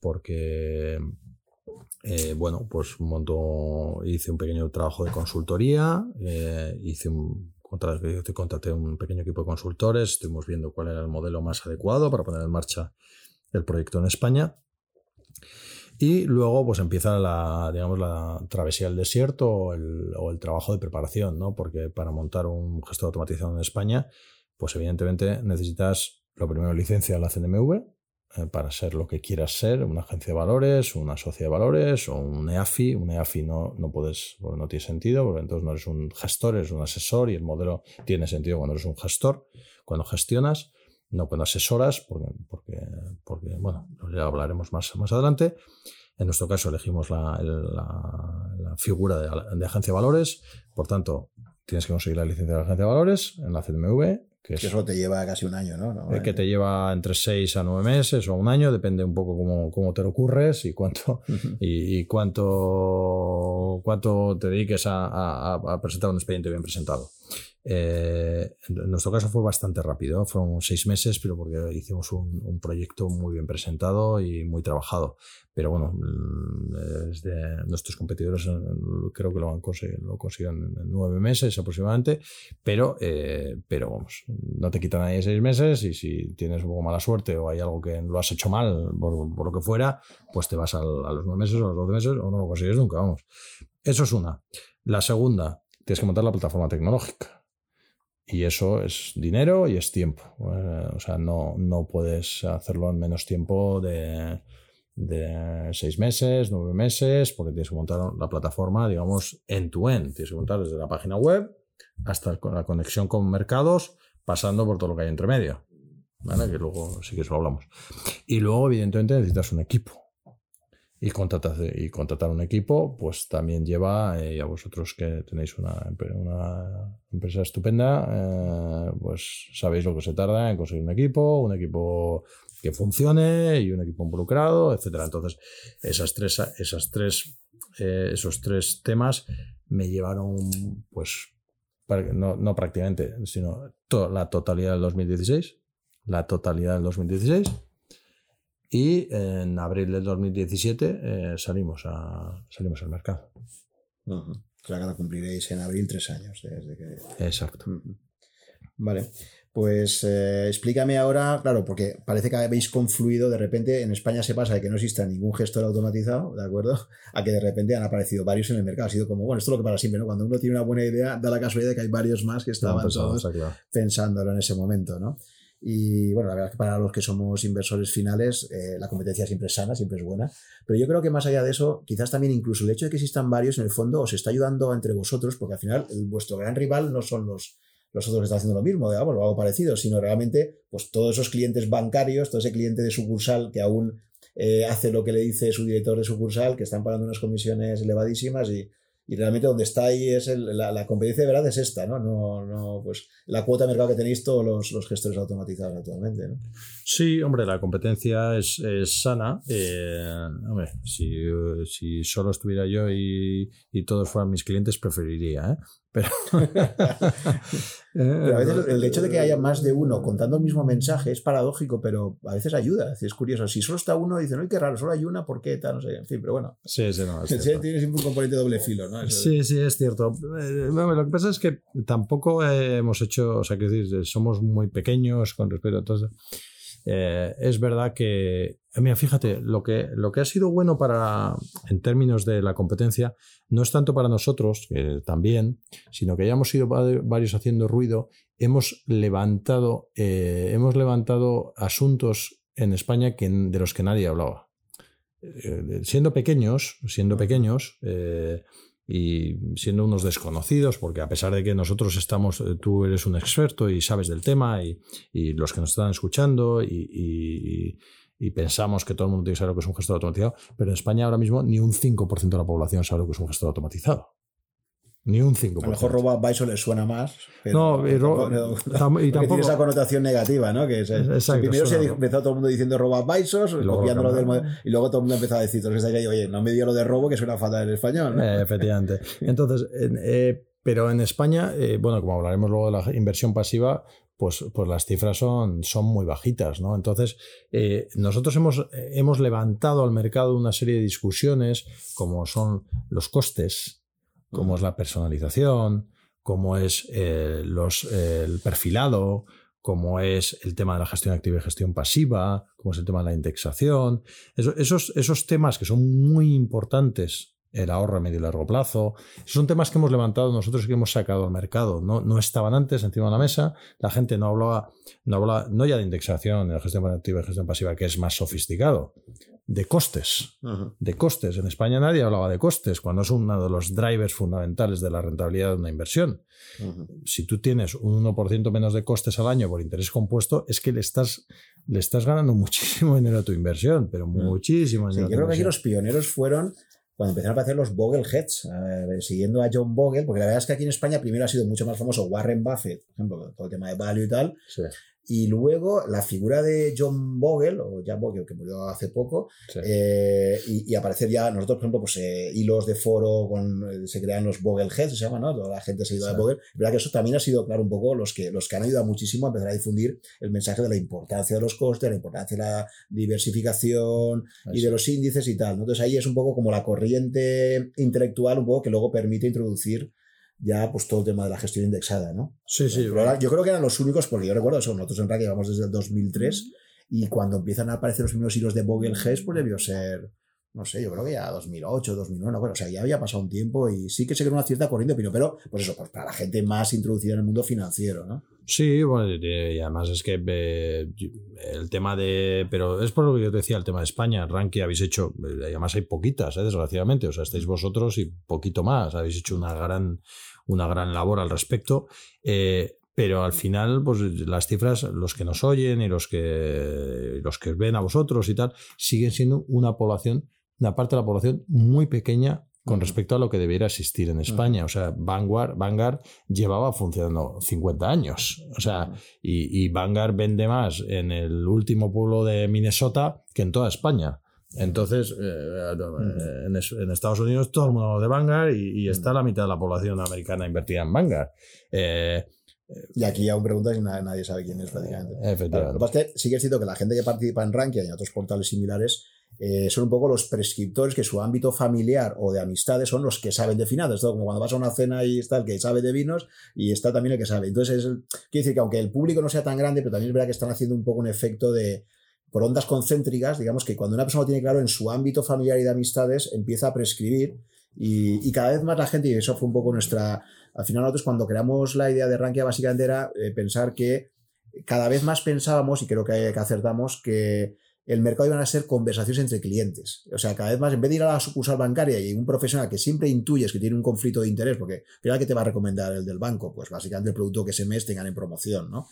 porque, bueno, pues monto, hice un pequeño trabajo de consultoría, hice un contraté un pequeño equipo de consultores, estuvimos viendo cuál era el modelo más adecuado para poner en marcha el proyecto en España. Y luego pues empieza la, digamos, la travesía del desierto o el, trabajo de preparación, ¿no? Porque para montar un gestor automatizado en España, pues evidentemente necesitas lo primero licencia de la CNMV eh, para ser lo que quieras ser, una agencia de valores, una sociedad de valores o un EAFI. Un EAFI no, no puedes, no tiene sentido, porque entonces no eres un gestor, eres un asesor y el modelo tiene sentido cuando eres un gestor, cuando gestionas no con asesoras, porque, porque, porque bueno, ya hablaremos más, más adelante. En nuestro caso elegimos la, la, figura de, agencia de valores, por tanto, tienes que conseguir la licencia de agencia de valores en la CMV. Que, eso te lleva casi un año, ¿no? que te lleva entre seis a nueve meses o un año, depende un poco cómo, cómo te lo ocurres y cuánto, y, cuánto, cuánto te dediques a, a, a presentar un expediente bien presentado. Eh, en nuestro caso fue bastante rápido, fueron seis meses, pero porque hicimos un, proyecto muy bien presentado y muy trabajado. Pero bueno, mm, nuestros competidores eh, creo que lo han conseguido, lo consiguieron en nueve meses aproximadamente, pero, eh, pero vamos, no te quitan ahí seis meses y si tienes un poco mala suerte o hay algo que lo has hecho mal por, lo que fuera, pues te vas a los nueve meses o a los doce meses o no lo consigues nunca, vamos. Eso es una. La segunda, tienes que montar la plataforma tecnológica. Y eso es dinero y es tiempo. Eh, o sea, no, no puedes hacerlo en menos tiempo de, de seis meses, nueve meses, porque tienes que montar la plataforma, digamos, end-to-end. Tienes que montar desde la página web hasta la conexión con mercados, pasando por todo lo que hay entre medio. ¿Vale? Que luego sí que eso hablamos. Y luego, evidentemente, necesitas un equipo y contratar, y contratar un equipo, pues también lleva, eh, a vosotros que tenéis una, una empresa estupenda, eh, pues sabéis lo que se tarda en conseguir un equipo, un equipo que funcione y un equipo involucrado, etcétera. Entonces, esas tres, esas tres, eh, esos tres temas me llevaron, pues, no, no prácticamente, sino la totalidad del 2016, la totalidad del 2016 y en abril del 2017 eh, salimos, a, salimos al mercado. Claro que cumpliréis en abril tres años desde que... Exacto. Vale, pues eh, explícame ahora, claro, porque parece que habéis confluido de repente, en España se pasa de que no exista ningún gestor automatizado, ¿de acuerdo? A que de repente han aparecido varios en el mercado. Ha sido como, bueno, esto es lo que para siempre, ¿no? Cuando uno tiene una buena idea, da la casualidad de que hay varios más que estaban todos pensándolo en ese momento, ¿no? Y bueno, la verdad es que para los que somos inversores finales, eh, la competencia siempre es sana, siempre es buena. Pero yo creo que más allá de eso, quizás también incluso el hecho de que existan varios en el fondo os está ayudando entre vosotros, porque al final vuestro gran rival no son los, los otros que están haciendo lo mismo, digamos, o algo parecido, sino realmente pues todos esos clientes bancarios, todo ese cliente de sucursal que aún eh, hace lo que le dice su director de sucursal, que están pagando unas comisiones elevadísimas y y realmente donde está ahí es la, competencia de verdad es esta, ¿no? No, no pues la cuota de mercado que tenéis todos los, los gestores automatizados actualmente, ¿no? Sí, hombre, la competencia es, es sana. Eh, hombre, si, si, solo estuviera yo y, y, todos fueran mis clientes, preferiría, ¿eh? [laughs] Pero, a veces el hecho de que haya más de uno contando el mismo mensaje es paradójico, pero a veces ayuda. Es curioso. Si solo está uno, dicen, ¡ay, qué raro! Solo hay una, ¿por qué? Tal, no sé. En fin, pero bueno. Sí, sí, no. [laughs] Tiene siempre un componente doble filo, ¿no? sí, sí, es cierto. Eh, lo que pasa es que tampoco hemos hecho, o sea, que decir, somos muy pequeños con respecto a todo. Eh, es verdad que, mira, fíjate, lo que, lo que ha sido bueno para, en términos de la competencia, no es tanto para nosotros, también, sino que ya hemos sido varios haciendo ruido, hemos levantado, eh, hemos levantado asuntos en España que, de los que nadie hablaba. Eh, siendo pequeños, siendo pequeños, y siendo unos desconocidos, porque a pesar de que nosotros estamos, eh, tú eres un experto y sabes del tema y, los que nos están escuchando y, pensamos que todo el mundo tiene que saber lo que es un gestor automatizado, pero en España ahora mismo ni un 5% de la población sabe lo que es un gestor automatizado. Ni un 5%. A lo mejor Robo Advisor le suena más. no, y, y [laughs] tampoco. Tiene esa connotación negativa, ¿no? Que es, Exacto, primero se empezó todo el mundo diciendo Robo Advisors, copiándolo del modelo, y luego todo el mundo empezó a decir, oye, no me dio lo de robo, que suena fatal en español. ¿no? Eh, efectivamente. [laughs] Entonces, eh, pero en España, eh, bueno, como hablaremos luego de la inversión pasiva, pues, pues las cifras son, son muy bajitas, ¿no? Entonces, nosotros hemos, hemos levantado al mercado una serie de discusiones, como son los costes como es la personalización, como es eh, los, el perfilado, como es el tema de la gestión activa y gestión pasiva, como es el tema de la indexación. esos, esos temas que son muy importantes el ahorro a medio y largo plazo. Son temas que hemos levantado nosotros y que hemos sacado al mercado. No, no estaban antes encima de la mesa. La gente no hablaba, no hablaba, no ya de indexación, de la gestión activa y gestión pasiva, que es más sofisticado, de costes. De costes. En España nadie hablaba de costes, cuando es uno de los drivers fundamentales de la rentabilidad de una inversión. Si tú tienes un 1% menos de costes al año por interés compuesto, es que le estás, le estás ganando [laughs] muchísimo dinero a tu inversión, pero muchísimo dinero. Sí, yo creo que aquí los pioneros fueron cuando empezaron a aparecer los Bogleheads, eh, siguiendo a John Bogle, porque la verdad es que aquí en España primero ha sido mucho más famoso Warren Buffett, por ejemplo, todo el tema de value y tal, sí. Y luego la figura de John Bogle, o John Bogle, que murió hace poco, eh, y, aparecer ya, nosotros, por ejemplo, pues eh, hilos de foro, con, eh, se crean los Bogleheads, se llama, ¿no? Toda la gente seguidora de Bogle. Es verdad que eso también ha sido, claro, un poco los que, los que han ayudado muchísimo a empezar a difundir el mensaje de la importancia de los costes, la importancia de la diversificación y de los índices y tal. Entonces ahí es un poco como la corriente intelectual, un poco que luego permite introducir ya pues todo el tema de la gestión indexada, ¿no? Sí, sí. yo creo que eran los únicos, porque yo recuerdo eso, nosotros en realidad llevamos desde el 2003 y cuando empiezan a aparecer los primeros hilos de Vogel Hess, pues debió ser, no sé, yo creo que ya 2008, 2009, bueno, o sea, ya había pasado un tiempo y sí que se creó una cierta corriente de pero pues eso, pues para la gente más introducida en el mundo financiero, ¿no? Sí, bueno, y además es que eh, el tema de. Pero es por lo que yo te decía, el tema de España, ranking habéis hecho. Eh, además hay poquitas, ¿eh? desgraciadamente. O sea, estáis vosotros y poquito más. Habéis hecho una gran, una gran labor al respecto. pero al final, pues las cifras, los que nos oyen y los que, los que ven a vosotros y tal, siguen siendo una población, una parte de la población muy pequeña con respecto a lo que debiera existir en España. O sea, Vanguard, Vanguard llevaba funcionando 50 años. O sea, y, y, Vanguard vende más en el último pueblo de Minnesota que en toda España. Entonces, eh, en, Estados Unidos todo el mundo habla de Vanguard y, está la mitad de la población americana invertida en Vanguard. Eh, y aquí aún preguntas y nadie, sabe quién es prácticamente. Efectivamente. lo que pasa es que sigue siendo que la gente que participa en Rankia y en otros portales similares eh, son un poco los prescriptores que su ámbito familiar o de amistades son los que saben de finanzas. Como cuando vas a una cena y está el que sabe de vinos y está también el que sabe. Entonces, es, quiere decir que aunque el público no sea tan grande, pero también es verdad que están haciendo un poco un efecto de, por ondas concéntricas, digamos que cuando una persona tiene claro en su ámbito familiar y de amistades, empieza a prescribir y, cada vez más la gente, y eso fue un poco nuestra, al final nosotros cuando creamos la idea de Rankia básicamente era eh, pensar que cada vez más pensábamos, y creo que, que acertamos, que el mercado iban a ser conversaciones entre clientes. O sea, cada vez más, en vez de ir a la sucursal bancaria y un profesional que siempre intuyes que tiene un conflicto de interés, porque mira que te va a recomendar el del banco, pues básicamente el producto que ese mes tengan en promoción, ¿no?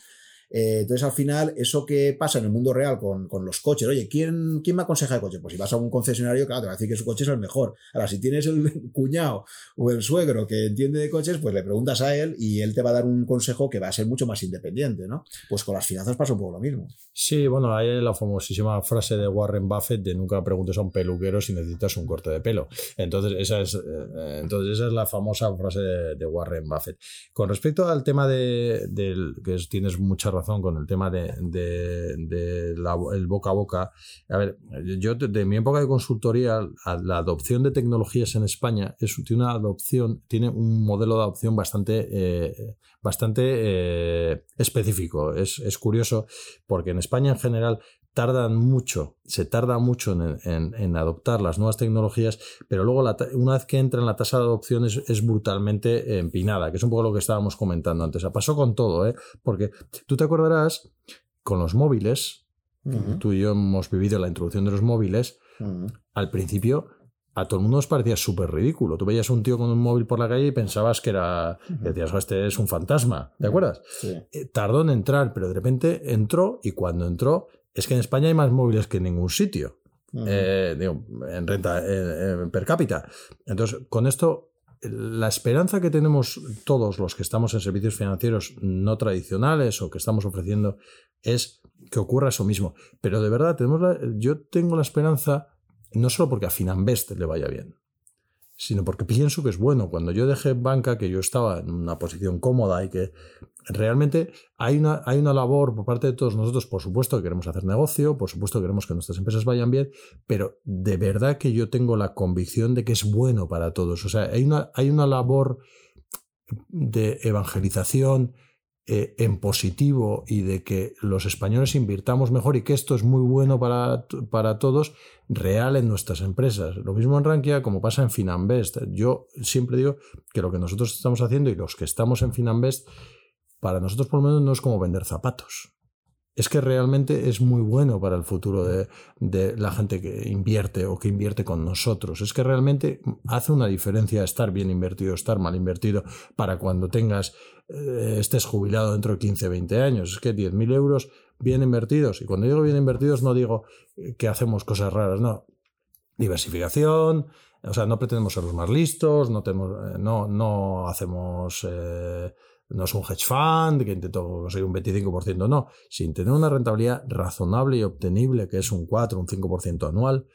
Eh, entonces, al final, eso que pasa en el mundo real con, los coches, oye, ¿quién, ¿quién me aconseja de coche? Pues si vas a un concesionario, claro, te va a decir que su coche es el mejor. Ahora, si tienes el [laughs] cuñado o el suegro que entiende de coches, pues le preguntas a él y él te va a dar un consejo que va a ser mucho más independiente, ¿no? Pues con las finanzas pasa un poco lo mismo. Sí, bueno, hay la famosísima frase de Warren Buffett de nunca preguntes a un peluquero si necesitas un corte de pelo. Entonces, esa es, eh, entonces esa es la famosa frase de, Warren Buffett. Con respecto al tema de, que tienes mucha razón con el tema de, el boca a boca. A ver, yo de, mi época de consultoría, la adopción de tecnologías en España es, tiene una adopción, tiene un modelo de adopción bastante, eh, bastante eh, específico. Es, es curioso porque en España en general tardan mucho, se tarda mucho en, adoptar las nuevas tecnologías, pero luego una vez que entra en la tasa de adopción es, brutalmente empinada, que es un poco lo que estábamos comentando antes. Pasó con todo, ¿eh? porque tú te acordarás con los móviles, tú y yo hemos vivido la introducción de los móviles, al principio a todo el mundo nos parecía súper ridículo. Tú veías un tío con un móvil por la calle y pensabas que era, decías, este es un fantasma, ¿te acuerdas? Eh, tardó en entrar, pero de repente entró y cuando entró es que en España hay más móviles que en ningún sitio. Eh, en renta per cápita. Entonces, con esto, la esperanza que tenemos todos los que estamos en servicios financieros no tradicionales o que estamos ofreciendo es que ocurra eso mismo. Pero de verdad, tenemos yo tengo la esperanza no solo porque a Finanbest le vaya bien, sino porque pienso que es bueno. Cuando yo dejé banca, que yo estaba en una posición cómoda y que realmente hay una, hay una labor por parte de todos nosotros, por supuesto que queremos hacer negocio, por supuesto que queremos que nuestras empresas vayan bien, pero de verdad que yo tengo la convicción de que es bueno para todos. O sea, hay una, hay una labor de evangelización, eh, en positivo y de que los españoles invirtamos mejor y que esto es muy bueno para, para todos, real en nuestras empresas. Lo mismo en Rankia como pasa en Finanbest. Yo siempre digo que lo que nosotros estamos haciendo y los que estamos en Finanbest, para nosotros por lo menos no es como vender zapatos es que realmente es muy bueno para el futuro de, la gente que invierte o que invierte con nosotros. Es que realmente hace una diferencia estar bien invertido, estar mal invertido, para cuando tengas, eh, estés jubilado dentro de 15, 20 años. Es que 10.000 euros bien invertidos. Y cuando digo bien invertidos no digo que hacemos cosas raras, no. Diversificación, o sea, no pretendemos ser los más listos, no, tenemos, eh, no, no hacemos... Eh, no es un hedge fund que intentó conseguir un 25%, no, sin tener una rentabilidad razonable y obtenible, que es un 4, un 5% anual,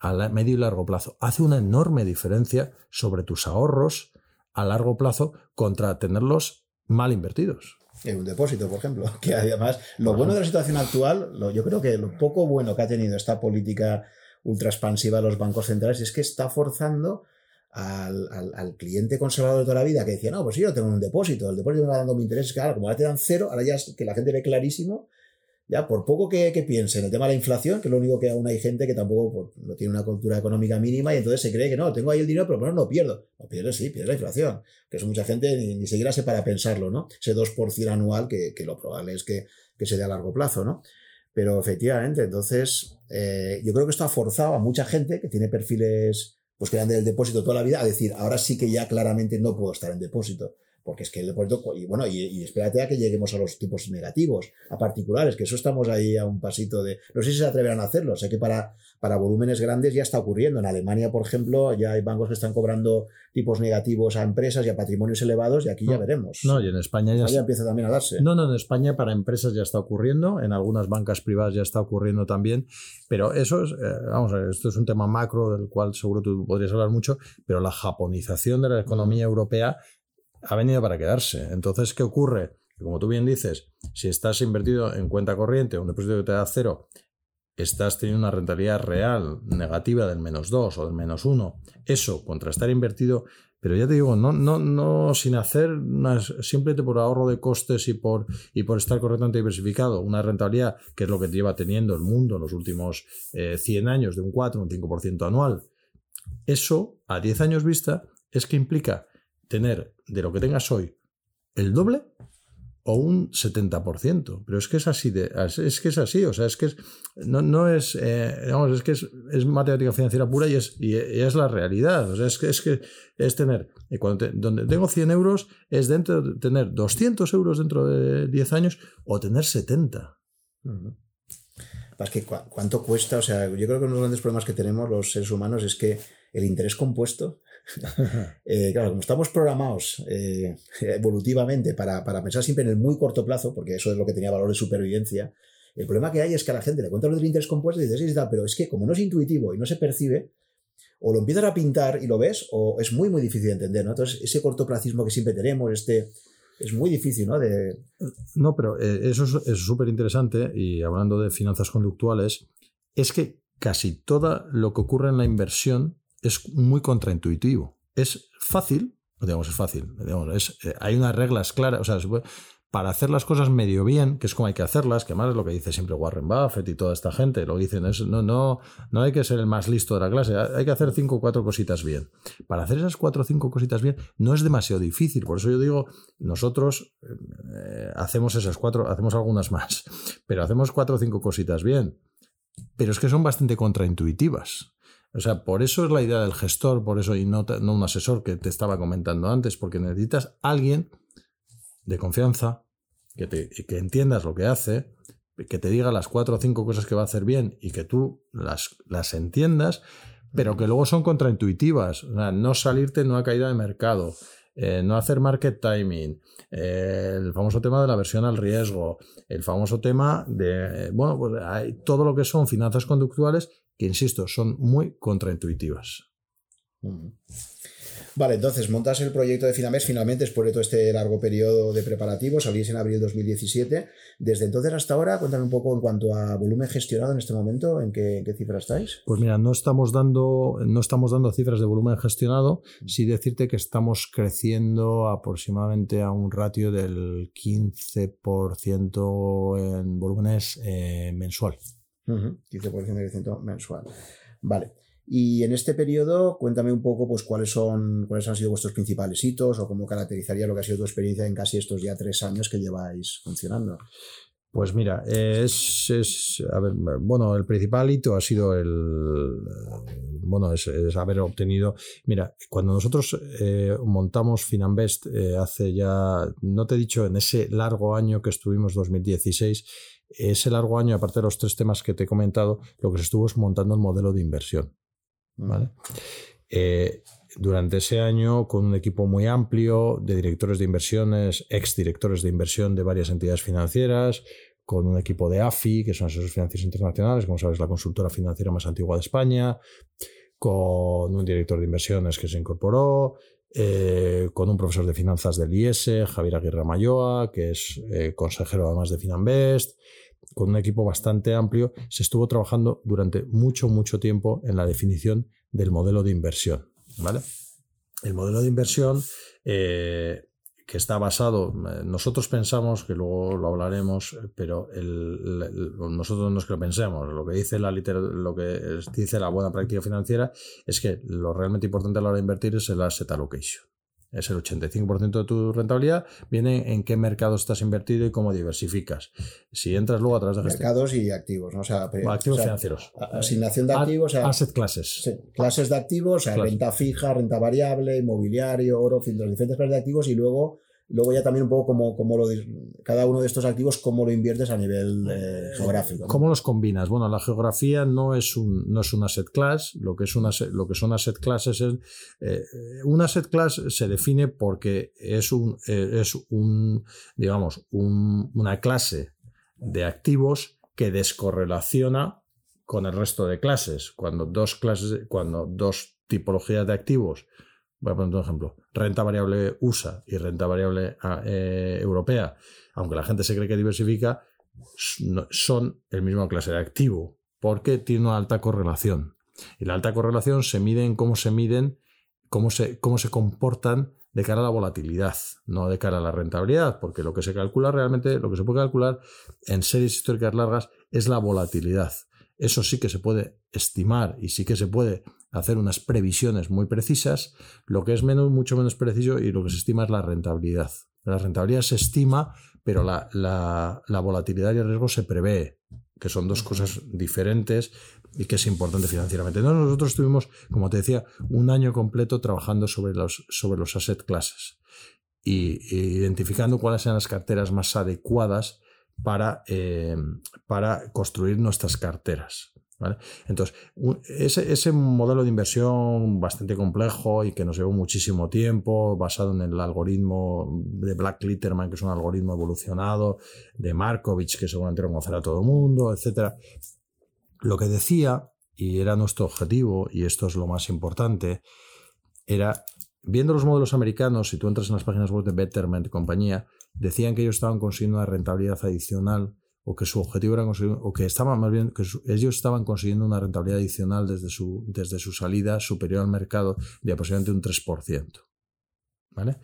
a medio y largo plazo. Hace una enorme diferencia sobre tus ahorros a largo plazo contra tenerlos mal invertidos. En un depósito, por ejemplo, [laughs] que además lo bueno de la situación actual, yo creo que lo poco bueno que ha tenido esta política ultra expansiva de los bancos centrales es que está forzando al, cliente conservador de toda la vida que decía, no, pues yo tengo un depósito, el depósito me va dando mi interés, claro, como ahora te dan cero, ahora ya es que la gente ve clarísimo, ya por poco que, piense en el tema de la inflación, que es lo único que aún hay gente que tampoco pues, no tiene una cultura económica mínima y entonces se cree que no, tengo ahí el dinero, pero bueno, no pierdo. No pierdes, sí, pierdes la inflación, que eso mucha gente ni, siquiera se para pensarlo, ¿no? Ese 2% anual que, que lo probable es que, que se dé a largo plazo, ¿no? Pero efectivamente, entonces, eh, yo creo que esto ha forzado a mucha gente que tiene perfiles pues quedan del depósito toda la vida a decir, ahora sí que ya claramente no puedo estar en depósito porque es que el depósito, y bueno, y, espérate a que lleguemos a los tipos negativos, a particulares, que eso estamos ahí a un pasito de, no sé si se atreverán a hacerlo, sé que para, para volúmenes grandes ya está ocurriendo, en Alemania, por ejemplo, ya hay bancos que están cobrando tipos negativos a empresas y a patrimonios elevados, y aquí ya veremos. No, y en España ya, empieza también a darse. No, no, en España para empresas ya está ocurriendo, en algunas bancas privadas ya está ocurriendo también, pero eso es, eh, vamos a ver, esto es un tema macro del cual seguro tú podrías hablar mucho, pero la japonización de la economía europea ha venido para quedarse. Entonces, ¿qué ocurre? como tú bien dices, si estás invertido en cuenta corriente, un depósito que te da cero, estás teniendo una rentabilidad real negativa del menos 2 o del menos 1, eso contra estar invertido, pero ya te digo, no, no, no sin hacer simplemente por ahorro de costes y por, y por estar correctamente diversificado, una rentabilidad que es lo que lleva teniendo el mundo en los últimos 100 eh, años de un 4, un 5% anual. Eso, a 10 años vista, es que implica tener de lo que tengas hoy el doble o un 70%. Pero es que es así, de, es que es así, o sea, es que es, no, no es, eh, digamos, es que es, matemática financiera pura y es, y, es la realidad. O sea, es que es, que es tener, cuando donde tengo 100 euros, es dentro de tener 200 euros dentro de 10 años o tener 70. Es que cuánto cuesta, o sea, yo creo que uno de los grandes problemas que tenemos los seres humanos es que el interés compuesto [laughs] eh, claro, como estamos programados eh, evolutivamente para, pensar siempre en el muy corto plazo, porque eso es lo que tenía valor de supervivencia, el problema que hay es que a la gente le cuenta lo del interés compuesto y dices, pero es que como no es intuitivo y no se percibe, o lo empiezas a pintar y lo ves, o es muy, muy difícil de entender, ¿no? Entonces, ese cortoplacismo que siempre tenemos, este, es muy difícil, ¿no? De... No, pero eh, eso es súper interesante y hablando de finanzas conductuales, es que casi todo lo que ocurre en la inversión es muy contraintuitivo. Es fácil, digamos, es fácil, digamos, eh, hay unas reglas claras, o sea, para hacer las cosas medio bien, que es como hay que hacerlas, que más es lo que dice siempre Warren Buffett y toda esta gente, lo dicen, es, no, no, no hay que ser el más listo de la clase, hay que hacer cinco o cuatro cositas bien. Para hacer esas cuatro o cinco cositas bien no es demasiado difícil, por eso yo digo, nosotros eh, hacemos esas cuatro, hacemos algunas más, pero hacemos cuatro o cinco cositas bien, pero es que son bastante contraintuitivas. O sea, por eso es la idea del gestor, por eso y no, un asesor que te estaba comentando antes, porque necesitas alguien de confianza que, te, que entiendas lo que hace, que te diga las cuatro o cinco cosas que va a hacer bien y que tú las, las entiendas, pero que luego son contraintuitivas. O sea, no salirte en una caída de mercado, eh, no hacer market timing, eh, el famoso tema de la versión al riesgo, el famoso tema de, bueno, pues hay todo lo que son finanzas conductuales que, insisto, son muy contraintuitivas. Vale, entonces montas el proyecto de Finames finalmente después de todo este largo periodo de preparativos, salís en abril de 2017. Desde entonces hasta ahora, cuéntame un poco en cuanto a volumen gestionado en este momento, ¿en qué, cifra estáis? Pues mira, no estamos dando, no estamos dando cifras de volumen gestionado, sí decirte que estamos creciendo aproximadamente a un ratio del 15% en volúmenes eh, mensual. 15% de crecimiento mensual. Vale. Y en este periodo, cuéntame un poco pues, cuáles, son, cuáles han sido vuestros principales hitos o cómo caracterizaría lo que ha sido tu experiencia en casi estos ya tres años que lleváis funcionando. Pues mira, es, es a ver, bueno, el principal hito ha sido el, bueno, es, haber obtenido, mira, cuando nosotros eh, montamos Finanbest eh, hace ya, no te he dicho, en ese largo año que estuvimos 2016, ese largo año, aparte de los tres temas que te he comentado, lo que se estuvo es montando el modelo de inversión. ¿vale? Eh, durante ese año, con un equipo muy amplio de directores de inversiones, ex directores de inversión de varias entidades financieras, con un equipo de AFI, que son asesores financieros internacionales, como sabes, la consultora financiera más antigua de España, con un director de inversiones que se incorporó, eh, con un profesor de finanzas del IES, Javier Aguirre Mayoa, que es eh, consejero además de Finanbest, con un equipo bastante amplio, se estuvo trabajando durante mucho, mucho tiempo en la definición del modelo de inversión. ¿vale? El modelo de inversión eh, que está basado, nosotros pensamos, que luego lo hablaremos, pero nosotros no es que lo pensemos, lo que, dice la lo que dice la buena práctica financiera es que lo realmente importante a la hora de invertir es el asset allocation es el 85% de tu rentabilidad, viene en qué mercado estás invertido y cómo diversificas. Si entras luego a través de Mercados y activos, ¿no? O sea, activos financieros. Asignación de activos. asset classes. clases de activos, o sea, renta fija, renta variable, inmobiliario, oro, diferentes clases de activos y luego Luego ya también un poco como, como lo, cada uno de estos activos, cómo lo inviertes a nivel eh, geográfico. ¿Cómo los combinas? Bueno, la geografía no es un, no es un asset class, lo que, es una, lo que son classes es... Eh, un asset class se define porque es un, eh, es un digamos, una clase de activos que descorrelaciona con el resto de clases. Cuando dos clases, cuando dos tipologías de activos voy a poner un ejemplo, renta variable USA y renta variable eh, europea, aunque la gente se cree que diversifica, son el mismo clase de activo, porque tiene una alta correlación. Y la alta correlación se mide en cómo se miden, cómo se, cómo se comportan de cara a la volatilidad, no de cara a la rentabilidad, porque lo que se calcula realmente, lo que se puede calcular en series históricas largas es la volatilidad. Eso sí que se puede estimar y sí que se puede hacer unas previsiones muy precisas. Lo que es menos, mucho menos preciso y lo que se estima es la rentabilidad. La rentabilidad se estima pero la, la, la volatilidad y el riesgo se prevé, que son dos cosas diferentes y que es importante financieramente. nosotros estuvimos, como te decía, un año completo trabajando sobre los, sobre los asset classes y, identificando cuáles eran las carteras más adecuadas para, eh, para construir nuestras carteras. Entonces, ese, ese, modelo de inversión bastante complejo y que nos llevó muchísimo tiempo, basado en el algoritmo de Black Litterman, que es un algoritmo evolucionado, de Markovich, que seguramente lo conocerá todo el mundo, etc. Lo que decía, y era nuestro objetivo, y esto es lo más importante, era, viendo los modelos americanos, si tú entras en las páginas web de Betterment y compañía, decían que ellos estaban consiguiendo una rentabilidad adicional o que su objetivo era conseguir, o que estaban más bien, que ellos estaban consiguiendo una rentabilidad adicional desde su, desde su salida superior al mercado de aproximadamente un 3%. ¿Vale?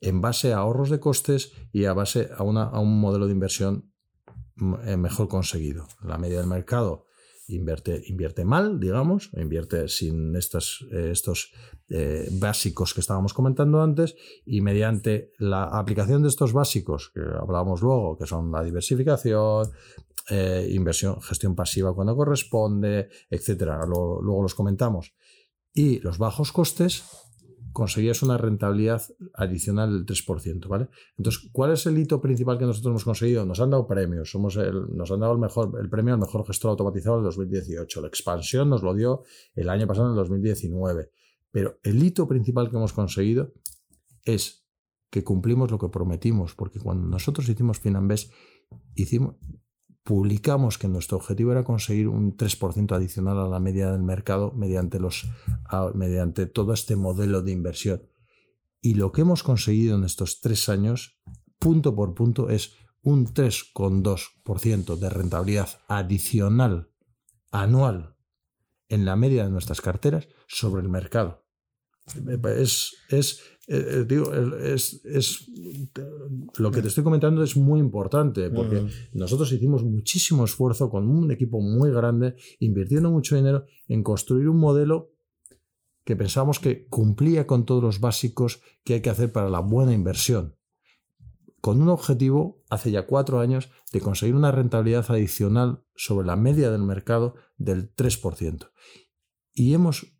En base a ahorros de costes y a base a, una, a un modelo de inversión eh, mejor conseguido. La media del mercado invierte, invierte mal, digamos, invierte sin estos, eh, estos eh, básicos que estábamos comentando antes y mediante la aplicación de estos básicos que hablábamos luego, que son la diversificación, eh, inversión, gestión pasiva cuando corresponde, etcétera, luego los comentamos, y los bajos costes, conseguías una rentabilidad adicional del 3%, ¿vale? Entonces, ¿cuál es el hito principal que nosotros hemos conseguido? Nos han dado premios, somos el, nos han dado el, mejor, el premio al mejor gestor automatizado del 2018. La expansión nos lo dio el año pasado, en el 2019. Pero el hito principal que hemos conseguido es que cumplimos lo que prometimos, porque cuando nosotros hicimos Finambés, hicimos, publicamos que nuestro objetivo era conseguir un 3% adicional a la media del mercado mediante, los, mediante todo este modelo de inversión. Y lo que hemos conseguido en estos tres años, punto por punto, es un 3,2% de rentabilidad adicional anual en la media de nuestras carteras sobre el mercado. Es, es, eh, eh, es, es, lo que te estoy comentando es muy importante porque nosotros hicimos muchísimo esfuerzo con un equipo muy grande, invirtiendo mucho dinero en construir un modelo que pensamos que cumplía con todos los básicos que hay que hacer para la buena inversión, con un objetivo hace ya cuatro años de conseguir una rentabilidad adicional sobre la media del mercado del 3%. Y hemos,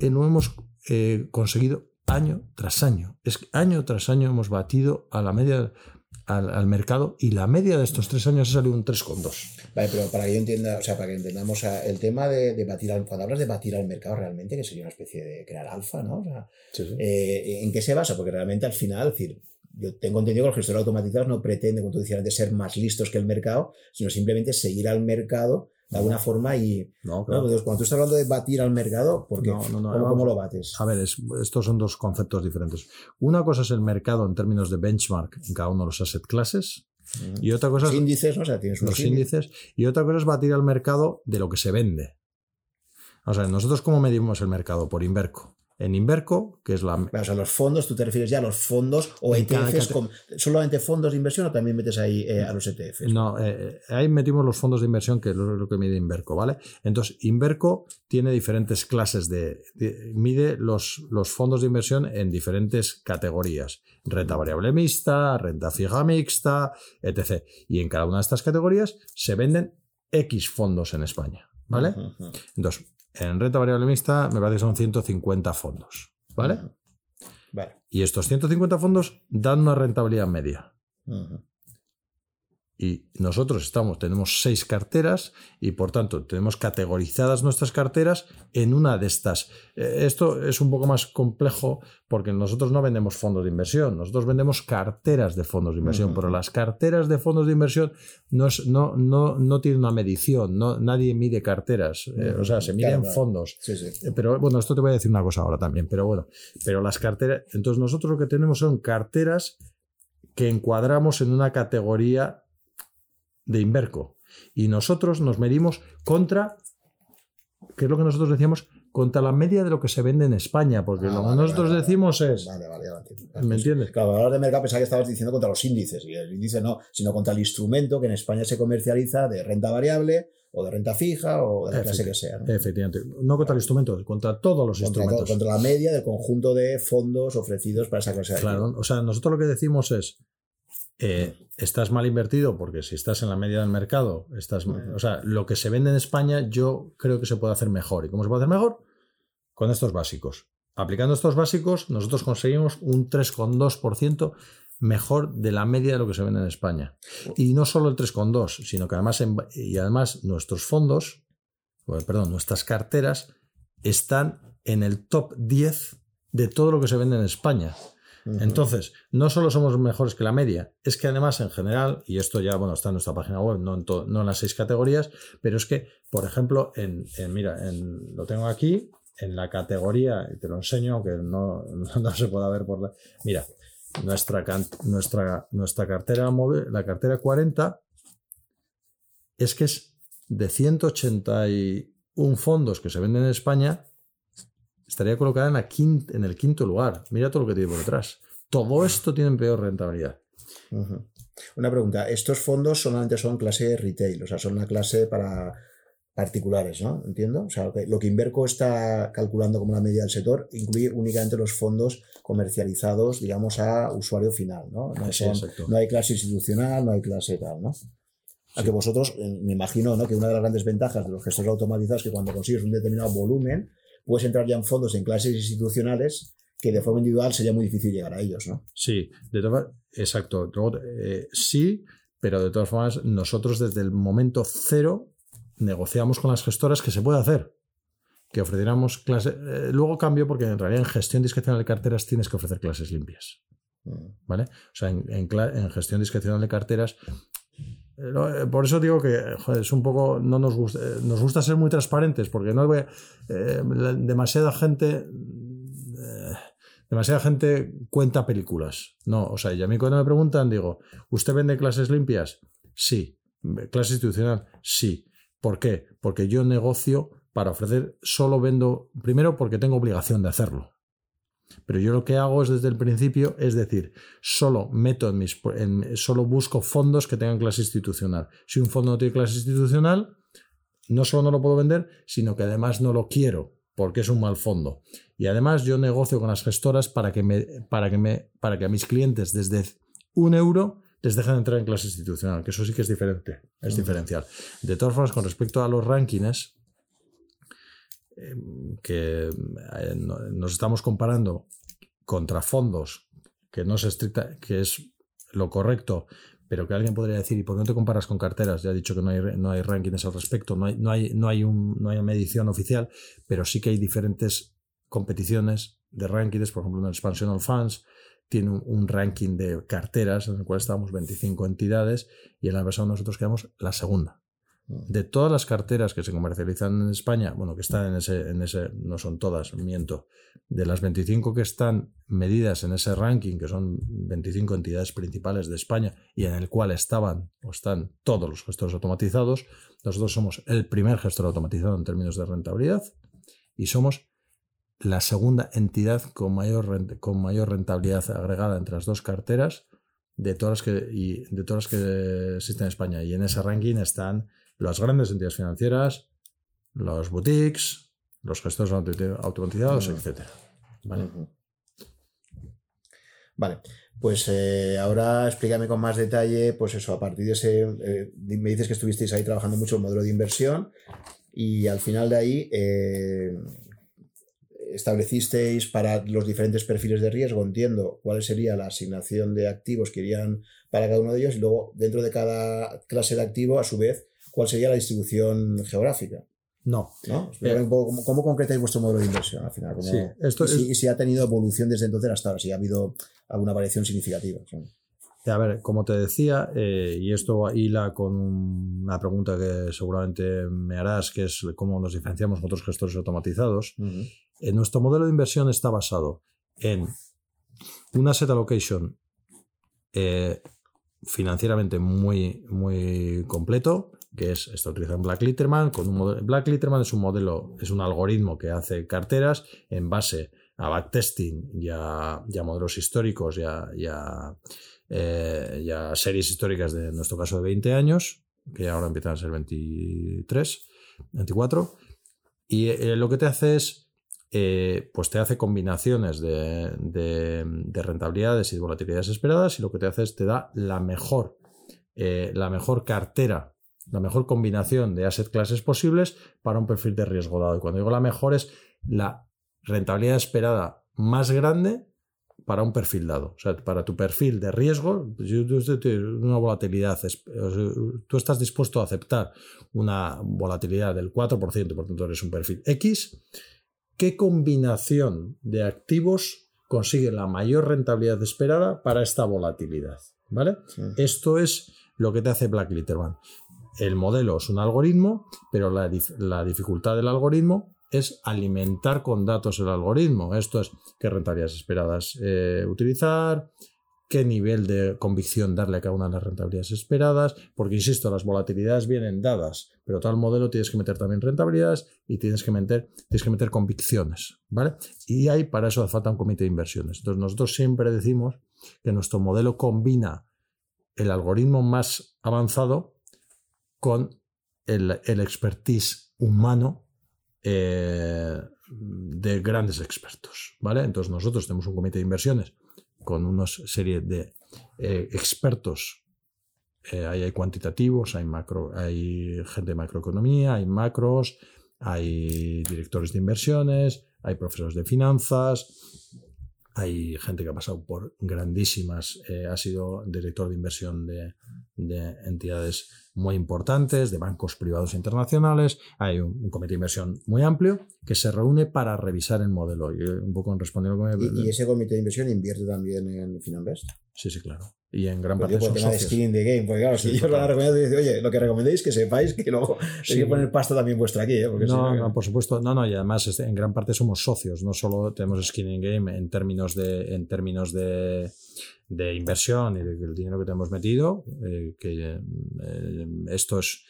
eh, no hemos eh, conseguido año tras año. Es que año tras año hemos batido a la media al, mercado y la media de estos tres años ha salido un 3,2. Vale, pero para que yo entienda, o sea, para que entendamos el tema de, batir al, cuando hablas de batir al mercado realmente, que sería una especie de crear alfa, ¿no? O sea, eh, ¿En qué se basa? Porque realmente al final, decir, yo tengo entendido que los gestores automatizados no pretenden, como tú decías antes, ser más listos que el mercado, sino simplemente seguir al mercado de alguna forma y no, cuando tú estás hablando de batir al mercado, porque ¿cómo, lo bates? A ver, estos son dos conceptos diferentes. Una cosa es el mercado en términos de benchmark en cada uno de los asset classes. Y otra cosa los índices, ¿no? o sea, tienes los índices. Y otra cosa es batir al mercado de lo que se vende. O sea, nosotros cómo medimos el mercado por Inverco en Inverco, que es la... O sea, los fondos, tú te refieres ya a los fondos o ETFs, solamente fondos de inversión o también metes ahí eh, a los ETFs. No, eh, ahí metimos los fondos de inversión, que es lo que mide Inverco, ¿vale? Entonces, Inverco tiene diferentes clases de... mide los, los fondos de inversión en diferentes categorías. Renta variable mixta, renta fija mixta, etc. Y en cada una de estas categorías se venden X fondos en España, ¿vale? Entonces, en renta variable mixta me parece que son 150 fondos. ¿Vale? Vale. Y estos 150 fondos dan una rentabilidad media. Y nosotros estamos, tenemos seis carteras y por tanto tenemos categorizadas nuestras carteras en una de estas. Eh, esto es un poco más complejo porque nosotros no vendemos fondos de inversión, nosotros vendemos carteras de fondos de inversión, pero las carteras de fondos de inversión no, no, no, no tienen una medición, no, nadie mide carteras, eh, o sea, se miden fondos. Eh, pero bueno, esto te voy a decir una cosa ahora también, pero bueno, pero las carteras, entonces nosotros lo que tenemos son carteras que encuadramos en una categoría de Inverco. Y nosotros nos medimos contra, ¿qué es lo que nosotros decíamos? Contra la media de lo que se vende en España, porque lo que nosotros decimos es... Vale, vale, ¿Me entiendes? Claro, hablar de mercado pensaba que estabas diciendo contra los índices, y el índice no, sino contra el instrumento que en España se comercializa de renta variable o de renta fija o de la clase que sea. ¿no? Efectivamente. No contra el instrumento, contra todos los instrumentos. contra la media del conjunto de fondos ofrecidos para esa clase. Claro, o sea, nosotros lo que decimos es, eh, estás mal invertido porque si estás en la media del mercado, estás, o sea, lo que se vende en España yo creo que se puede hacer mejor. ¿Y cómo se puede hacer mejor? Con estos básicos. Aplicando estos básicos, nosotros conseguimos un 3,2% mejor de la media de lo que se vende en España. Y no solo el 3,2, sino que además, y además nuestros fondos, perdón, nuestras carteras están en el top 10 de todo lo que se vende en España. Entonces, no solo somos mejores que la media, es que además en general, y esto ya bueno, está en nuestra página web, no en, no en las seis categorías, pero es que, por ejemplo, en, mira, en, lo tengo aquí, en la categoría, te lo enseño, aunque no, [laughs] no se pueda ver por la... Mira, nuestra, nuestra, nuestra cartera, la cartera 40, es que es de 181 fondos que se venden en España, estaría colocada en, la en el quinto lugar. Mira todo lo que tiene por detrás. Todo esto tiene peor rentabilidad. Una pregunta, estos fondos solamente son clase retail, o sea, son una clase para particulares, ¿no? Entiendo. O sea, lo que Inverco está calculando como la media del sector incluye únicamente los fondos comercializados, digamos, a usuario final, ¿no? No, hay clase institucional, no hay clase tal, ¿no? A que vosotros, eh, me imagino, ¿no? Que una de las grandes ventajas de los gestores automatizados es que cuando consigues un determinado volumen, puedes entrar ya en fondos en clases institucionales que de forma individual sería muy difícil llegar a ellos, ¿no? Sí, de todas exacto. Eh, sí, pero de todas formas, nosotros desde el momento cero negociamos con las gestoras que se puede hacer. Que ofreciéramos clases. Eh, luego cambio porque en realidad en gestión discrecional de carteras tienes que ofrecer clases limpias. Mm. ¿Vale? O sea, en, gestión discrecional de carteras. Eh, eh, por eso digo que es un poco. No nos gusta, nos gusta ser muy transparentes porque no voy, demasiada gente. demasiada gente cuenta películas. No, o sea, y a mí cuando me preguntan, digo, ¿usted vende clases limpias? Sí. ¿Clase institucional? Sí. ¿Por qué? Porque yo negocio para ofrecer, solo vendo, primero porque tengo obligación de hacerlo. Pero yo lo que hago es desde el principio, es decir, solo meto en mis, solo busco fondos que tengan clase institucional. Si un fondo no tiene clase institucional, no solo no lo puedo vender, sino que además no lo quiero, porque es un mal fondo. Y además yo negocio con las gestoras para que, me, para que, me, para que a mis clientes desde un euro les dejan entrar en clase institucional, que eso sí que es diferente, es diferencial. De todas formas, con respecto a los rankings, que eh, nos estamos comparando contra fondos, que no es estricta, que es lo correcto, pero que alguien podría decir, ¿y por qué no te comparas con carteras? Ya he dicho que no hay, no hay rankings al respecto, no hay, no, hay, no, hay no hay una medición oficial, pero sí que hay diferentes competiciones de rankings, por ejemplo, en el Expansional Funds, tiene un, ranking de carteras en el cual estábamos 25 entidades y en el pasado nosotros quedamos la segunda. De todas las carteras que se comercializan en España, bueno, que están en ese, en ese, no son todas, miento, de las 25 que están medidas en ese ranking, que son 25 entidades principales de España y en el cual estaban o están todos los gestores automatizados, nosotros somos el primer gestor automatizado en términos de rentabilidad y somos la segunda entidad con mayor, con mayor rentabilidad agregada entre las dos carteras de todas, las que, y de todas que existen en España. Y en ese ranking están las grandes entidades financieras, los boutiques, los gestores automatizados, etc. Vale. Vale, pues eh, ahora explícame con más detalle, pues eso, a partir de ese, eh, me dices que estuvisteis ahí trabajando mucho el modelo de inversión y al final de ahí, eh, establecisteis para los diferentes perfiles de riesgo, entiendo cuál sería la asignación de activos que irían para cada uno de ellos y luego dentro de cada clase de activo, a su vez, cuál sería la distribución geográfica. No. ¿No? Eh, ¿Cómo, concretáis vuestro modelo de inversión al final? Sí, esto y, si, ha tenido evolución desde entonces hasta ahora, si ha habido alguna variación significativa. A ver, como te decía, eh, y esto hila con una pregunta que seguramente me harás, que es cómo nos diferenciamos con otros gestores automatizados. En nuestro modelo de inversión está basado en una set allocation eh, financieramente muy, muy completo, que es, está utilizando Black Litterman. Con un Black Litterman es un modelo, es un algoritmo que hace carteras en base a backtesting y a, modelos históricos y a, eh, series históricas de, en nuestro caso, de 20 años, que ahora empiezan a ser 23, 24. Y eh, lo que te hace es eh, pues te hace combinaciones de, de, rentabilidades y volatilidades esperadas y lo que te hace es te da la mejor, eh, la mejor cartera, la mejor combinación de asset classes posibles para un perfil de riesgo dado. Y cuando digo la mejor es la rentabilidad esperada más grande para un perfil dado. O sea, para tu perfil de riesgo, pues, una volatilidad, tú estás dispuesto a aceptar una volatilidad del 4%, por tanto eres un perfil X. ¿Qué combinación de activos consigue la mayor rentabilidad esperada para esta volatilidad? ¿Vale? Esto es lo que te hace Black Litterman. El modelo es un algoritmo, pero la, dificultad del algoritmo es alimentar con datos el algoritmo. Esto es qué rentabilidades esperadas eh, utilizar, qué nivel de convicción darle a cada una de las rentabilidades esperadas, porque insisto, las volatilidades vienen dadas, pero tal modelo tienes que meter también rentabilidades y tienes que meter, tienes que meter convicciones, ¿vale? Y hay para eso hace falta un comité de inversiones. Entonces nosotros siempre decimos que nuestro modelo combina el algoritmo más avanzado con el, el expertise humano eh, de grandes expertos, ¿vale? Entonces nosotros tenemos un comité de inversiones con una serie de eh, expertos. Eh, hay cuantitativos, hay, macro, hay gente de macroeconomía, hay macros, hay directores de inversiones, hay profesores de finanzas, hay gente que ha pasado por grandísimas, ha sido director de inversión de, de entidades muy importantes, de bancos privados internacionales. Hay un, comité de inversión muy amplio que se reúne para revisar el modelo. Y un poco respondiendo ¿Y, ese comité de inversión invierte también en Finanvest? Sí, sí, claro. Y en gran parte son de skin de game, porque claro, si yo lo recomiendo, dice, oye, lo que recomendéis que sepáis que luego hay que poner pasta también vuestra aquí. ¿eh? no, no, por supuesto, no, no, y además este, en gran parte somos socios, no solo tenemos skin in game en términos de, en términos de de inversión y del dinero que te hemos metido, eh, que eh, esto es,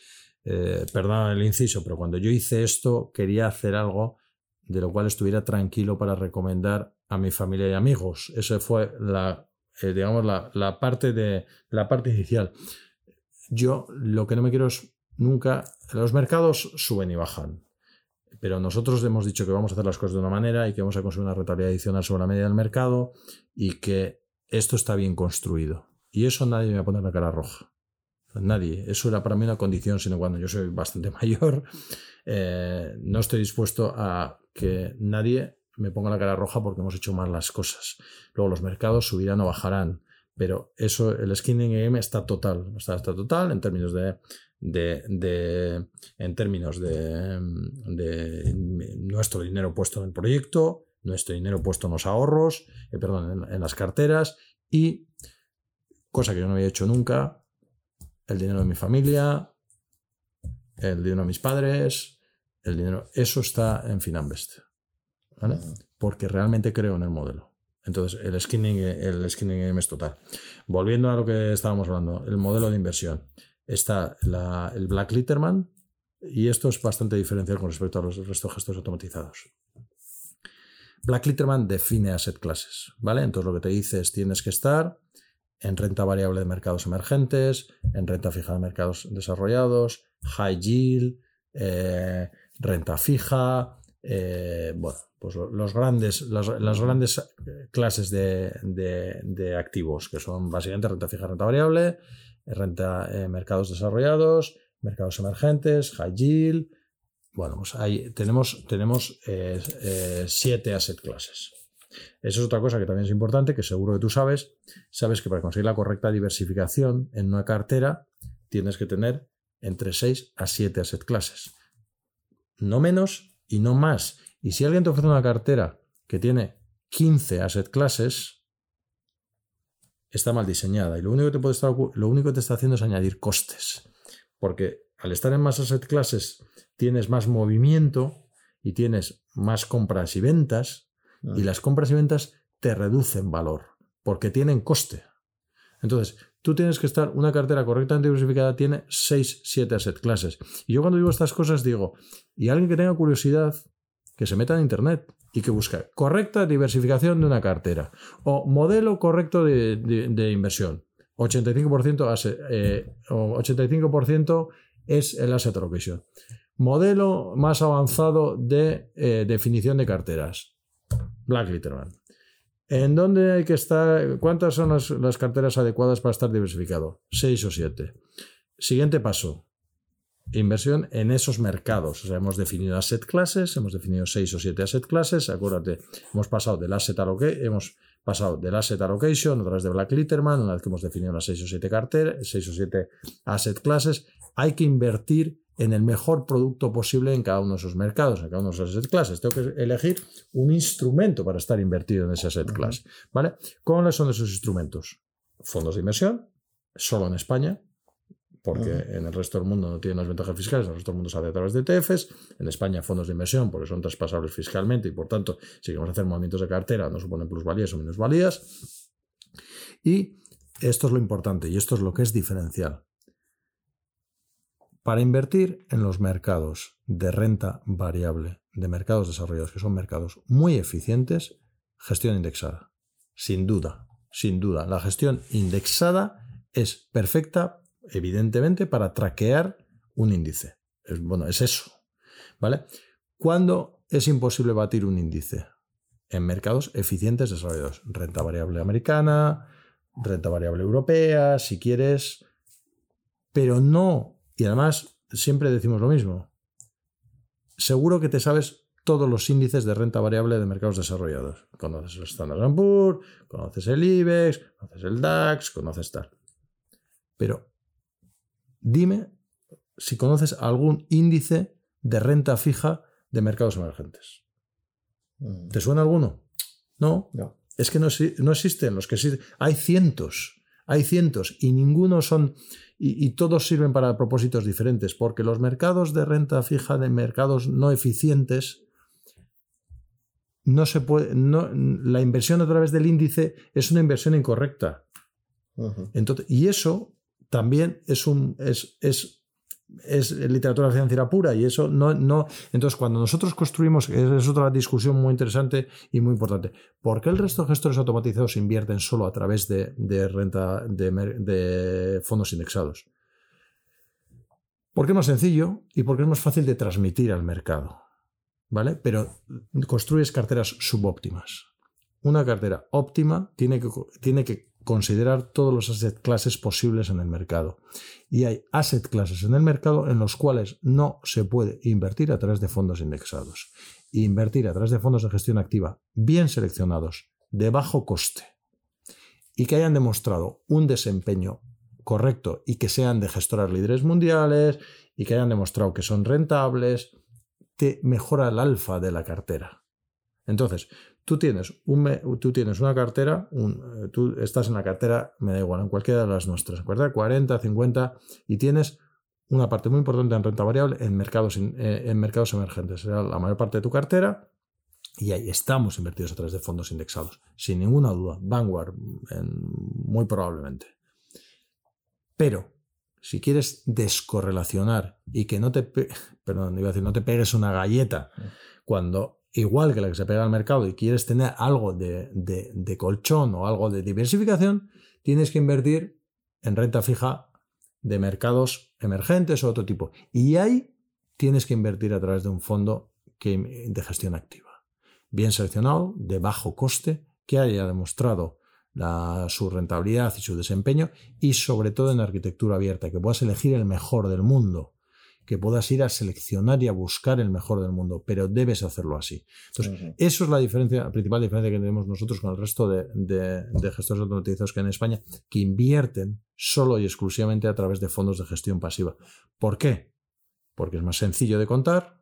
eh, perdón el inciso, pero cuando yo hice esto quería hacer algo de lo cual estuviera tranquilo para recomendar a mi familia y amigos. Esa fue la, digamos, la, la, parte de, la parte inicial. Yo lo que no me quiero es nunca, los mercados suben y bajan, pero nosotros hemos dicho que vamos a hacer las cosas de una manera y que vamos a conseguir una rentabilidad adicional sobre la media del mercado y que esto está bien construido. Y eso nadie me va a poner la cara roja. Nadie. Eso era para mí una condición, sino cuando yo soy bastante [laughs] mayor, eh, no estoy dispuesto a que nadie me ponga la cara roja porque hemos hecho mal las cosas. Luego los mercados subirán o bajarán, pero eso, el skinning game está total, está, total en términos de, de, en términos de, de, nuestro dinero puesto en el proyecto, nuestro dinero puesto en los ahorros, eh, perdón, en, las carteras y, cosa que yo no había hecho nunca, el dinero de mi familia, el dinero de mis padres, el dinero, eso está en Finanvest, ¿vale? Porque realmente creo en el modelo. Entonces, el skinning, el skinning es total. Volviendo a lo que estábamos hablando, el modelo de inversión. Está el Black Litterman, y esto es bastante diferencial con respecto a los restos de gestos automatizados. Black Litterman define asset classes, ¿vale? Entonces lo que te dice es tienes que estar en renta variable de mercados emergentes, en renta fija de mercados desarrollados, high yield, eh, renta fija, eh, bueno, pues los grandes, las, grandes clases de, activos, que son básicamente renta fija, renta variable, renta eh, mercados desarrollados, mercados emergentes, high yield, bueno, pues ahí tenemos, tenemos eh, eh, siete asset classes. Eso es otra cosa que también es importante, que seguro que tú sabes. Sabes que para conseguir la correcta diversificación en una cartera tienes que tener entre 6 a 7 asset classes. No menos y no más. Y si alguien te ofrece una cartera que tiene 15 asset classes, está mal diseñada. Y lo único que te, puede estar, lo único que te está haciendo es añadir costes. Porque al estar en más asset classes tienes más movimiento y tienes más compras y ventas, y las compras y ventas te reducen valor, porque tienen coste. Entonces, tú tienes que estar, una cartera correctamente diversificada tiene 6, 7 asset classes. Y yo cuando digo estas cosas digo, y alguien que tenga curiosidad, que se meta en Internet y que busque correcta diversificación de una cartera o modelo correcto de, inversión. 85%, eh, 85 es el asset allocation. Modelo más avanzado de eh, definición de carteras. Black Litterman. ¿En dónde hay que estar? ¿Cuántas son las, las carteras adecuadas para estar diversificado? Seis o siete. Siguiente paso. Inversión en esos mercados. O sea, hemos definido asset classes, hemos definido seis o siete asset classes. Acuérdate, hemos pasado del asset allocation, hemos pasado del asset allocation a través de Black Litterman, una vez que hemos definido las seis o siete carteras, seis o siete asset classes. Hay que invertir en el mejor producto posible en cada uno de esos mercados, en cada uno de esos asset classes. Tengo que elegir un instrumento para estar invertido en ese asset class. ¿Vale? ¿Cuáles son esos instrumentos? Fondos de inversión, solo en España, porque en el resto del mundo no tienen las ventajas fiscales, en el resto del mundo se hace a través de ETFs, en España fondos de inversión porque son traspasables fiscalmente y por tanto si queremos hacer movimientos de cartera no suponen plusvalías o minusvalías. Y esto es lo importante y esto es lo que es diferencial. Para invertir en los mercados de renta variable, de mercados desarrollados, que son mercados muy eficientes, gestión indexada. Sin duda, sin duda. La gestión indexada es perfecta, evidentemente, para traquear un índice. Bueno, es eso. ¿Vale? ¿Cuándo es imposible batir un índice? En mercados eficientes desarrollados. Renta variable americana, renta variable europea, si quieres, pero no y además, siempre decimos lo mismo. Seguro que te sabes todos los índices de renta variable de mercados desarrollados. Conoces el Standard Poor's, conoces el IBEX, conoces el DAX, conoces tal. Pero dime si conoces algún índice de renta fija de mercados emergentes. Mm. ¿Te suena alguno? No. No. Es que no, no existen los que existen. Hay cientos. Hay cientos y ninguno son y, todos sirven para propósitos diferentes, porque los mercados de renta fija de mercados no eficientes no se puede, no, la inversión a través del índice es una inversión incorrecta. Entonces, y eso también es un es, es es literatura financiera pura y eso no, no. Entonces, cuando nosotros construimos, es otra discusión muy interesante y muy importante. ¿Por qué el resto de gestores automatizados invierten solo a través de, renta de, fondos indexados? Porque es más sencillo y porque es más fácil de transmitir al mercado. ¿Vale? Pero construyes carteras subóptimas. Una cartera óptima tiene que, tiene que considerar todos los asset classes posibles en el mercado. Y hay asset classes en el mercado en los cuales no se puede invertir a través de fondos indexados. Invertir a través de fondos de gestión activa bien seleccionados, de bajo coste, y que hayan demostrado un desempeño correcto y que sean de gestoras líderes mundiales y que hayan demostrado que son rentables, te mejora el alfa de la cartera. Entonces, Tú tienes, un, tú tienes una cartera, eh, tú estás en la cartera, me da igual, en cualquiera de las nuestras, ¿verdad? 40, 50, y tienes una parte muy importante en renta variable en mercados, eh, en mercados emergentes. Será la mayor parte de tu cartera y ahí estamos invertidos a través de fondos indexados, sin ninguna duda. Vanguard, muy probablemente. Pero si quieres descorrelacionar y que no te, [laughs] perdón, iba a decir, no te pegues una galleta cuando igual que la que se pega al mercado y quieres tener algo de, colchón o algo de diversificación, tienes que invertir en renta fija de mercados emergentes o otro tipo. Y ahí tienes que invertir a través de un fondo de gestión activa. Bien seleccionado, de bajo coste, que haya demostrado su rentabilidad y su desempeño y sobre todo en arquitectura abierta, que puedas elegir el mejor del mundo que puedas ir a seleccionar y a buscar el mejor del mundo, pero debes hacerlo así. Entonces, eso es la diferencia, la principal diferencia que tenemos nosotros con el resto de, gestores automatizados que hay en España, que invierten solo y exclusivamente a través de fondos de gestión pasiva. ¿Por qué? Porque es más sencillo de contar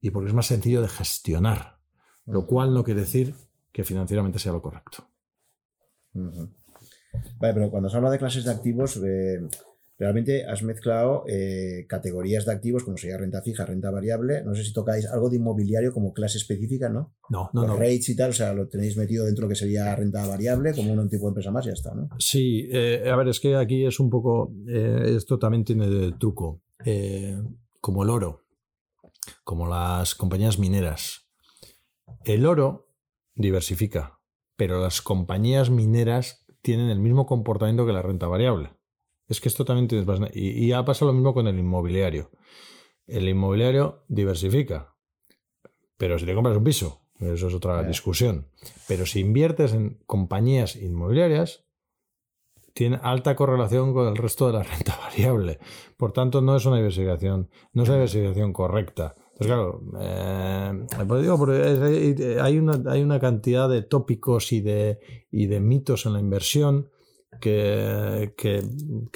y porque es más sencillo de gestionar, lo cual no quiere decir que financieramente sea lo correcto. Vale, pero cuando se habla de clases de activos, eh, realmente has mezclado eh, categorías de activos como sería renta fija, renta variable. No sé si tocáis algo de inmobiliario como clase específica, ¿no? No, no, no. Rates y tal, o sea, lo tenéis metido dentro de lo que sería renta variable como un tipo de empresa más y ya está, ¿no? Sí, eh, a ver, es que aquí es un poco, eh, esto también tiene de truco, como el oro, como las compañías mineras. El oro diversifica, pero las compañías mineras tienen el mismo comportamiento que la renta variable. Es que esto también tienes Y, y ha pasado lo mismo con el inmobiliario. El inmobiliario diversifica. Pero si te compras un piso, eso es otra discusión. Pero si inviertes en compañías inmobiliarias, tiene alta correlación con el resto de la [laughs] renta variable. Por tanto, no es una diversificación, no es una diversificación correcta. Entonces, claro, eh, pues digo, hay, una, hay una cantidad de tópicos y de, y de mitos en la inversión que, que,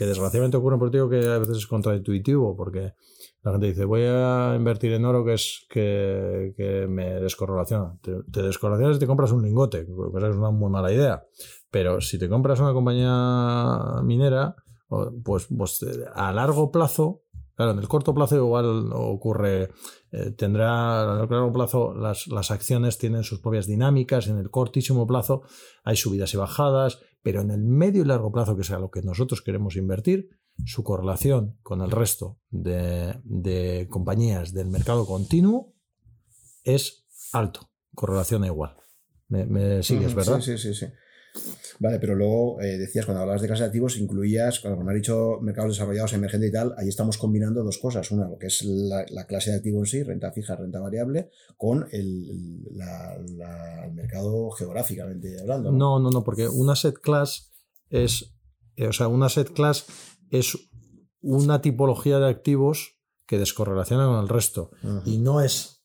desgraciadamente ocurren, digo que a veces es contraintuitivo, porque la gente dice, voy a invertir en oro que es que, que me descorrelaciona. Te, te descorrelacionas y te compras un lingote, que es una muy mala idea. Pero si te compras una compañía minera, pues, pues a largo plazo, claro, en el corto plazo igual ocurre, eh, tendrá, a largo plazo las, las acciones tienen sus propias dinámicas, en el cortísimo plazo hay subidas y bajadas, pero en el medio y largo plazo, que sea lo que nosotros queremos invertir, su correlación con el resto de, de compañías del mercado continuo es alto, correlación igual. Me, me sigues, ¿verdad? Sí, sí, sí, sí. Vale, pero luego eh, decías, cuando hablabas de clases de activos, incluías, cuando me has dicho mercados desarrollados, emergentes y tal, ahí estamos combinando dos cosas. Una, lo que es la, clase de activo en sí, renta fija, renta variable, con el, mercado geográficamente hablando. ¿no? no, no, porque una asset class es, eh, o sea, una asset class es una tipología de activos que descorrelacionan con el resto. Y no es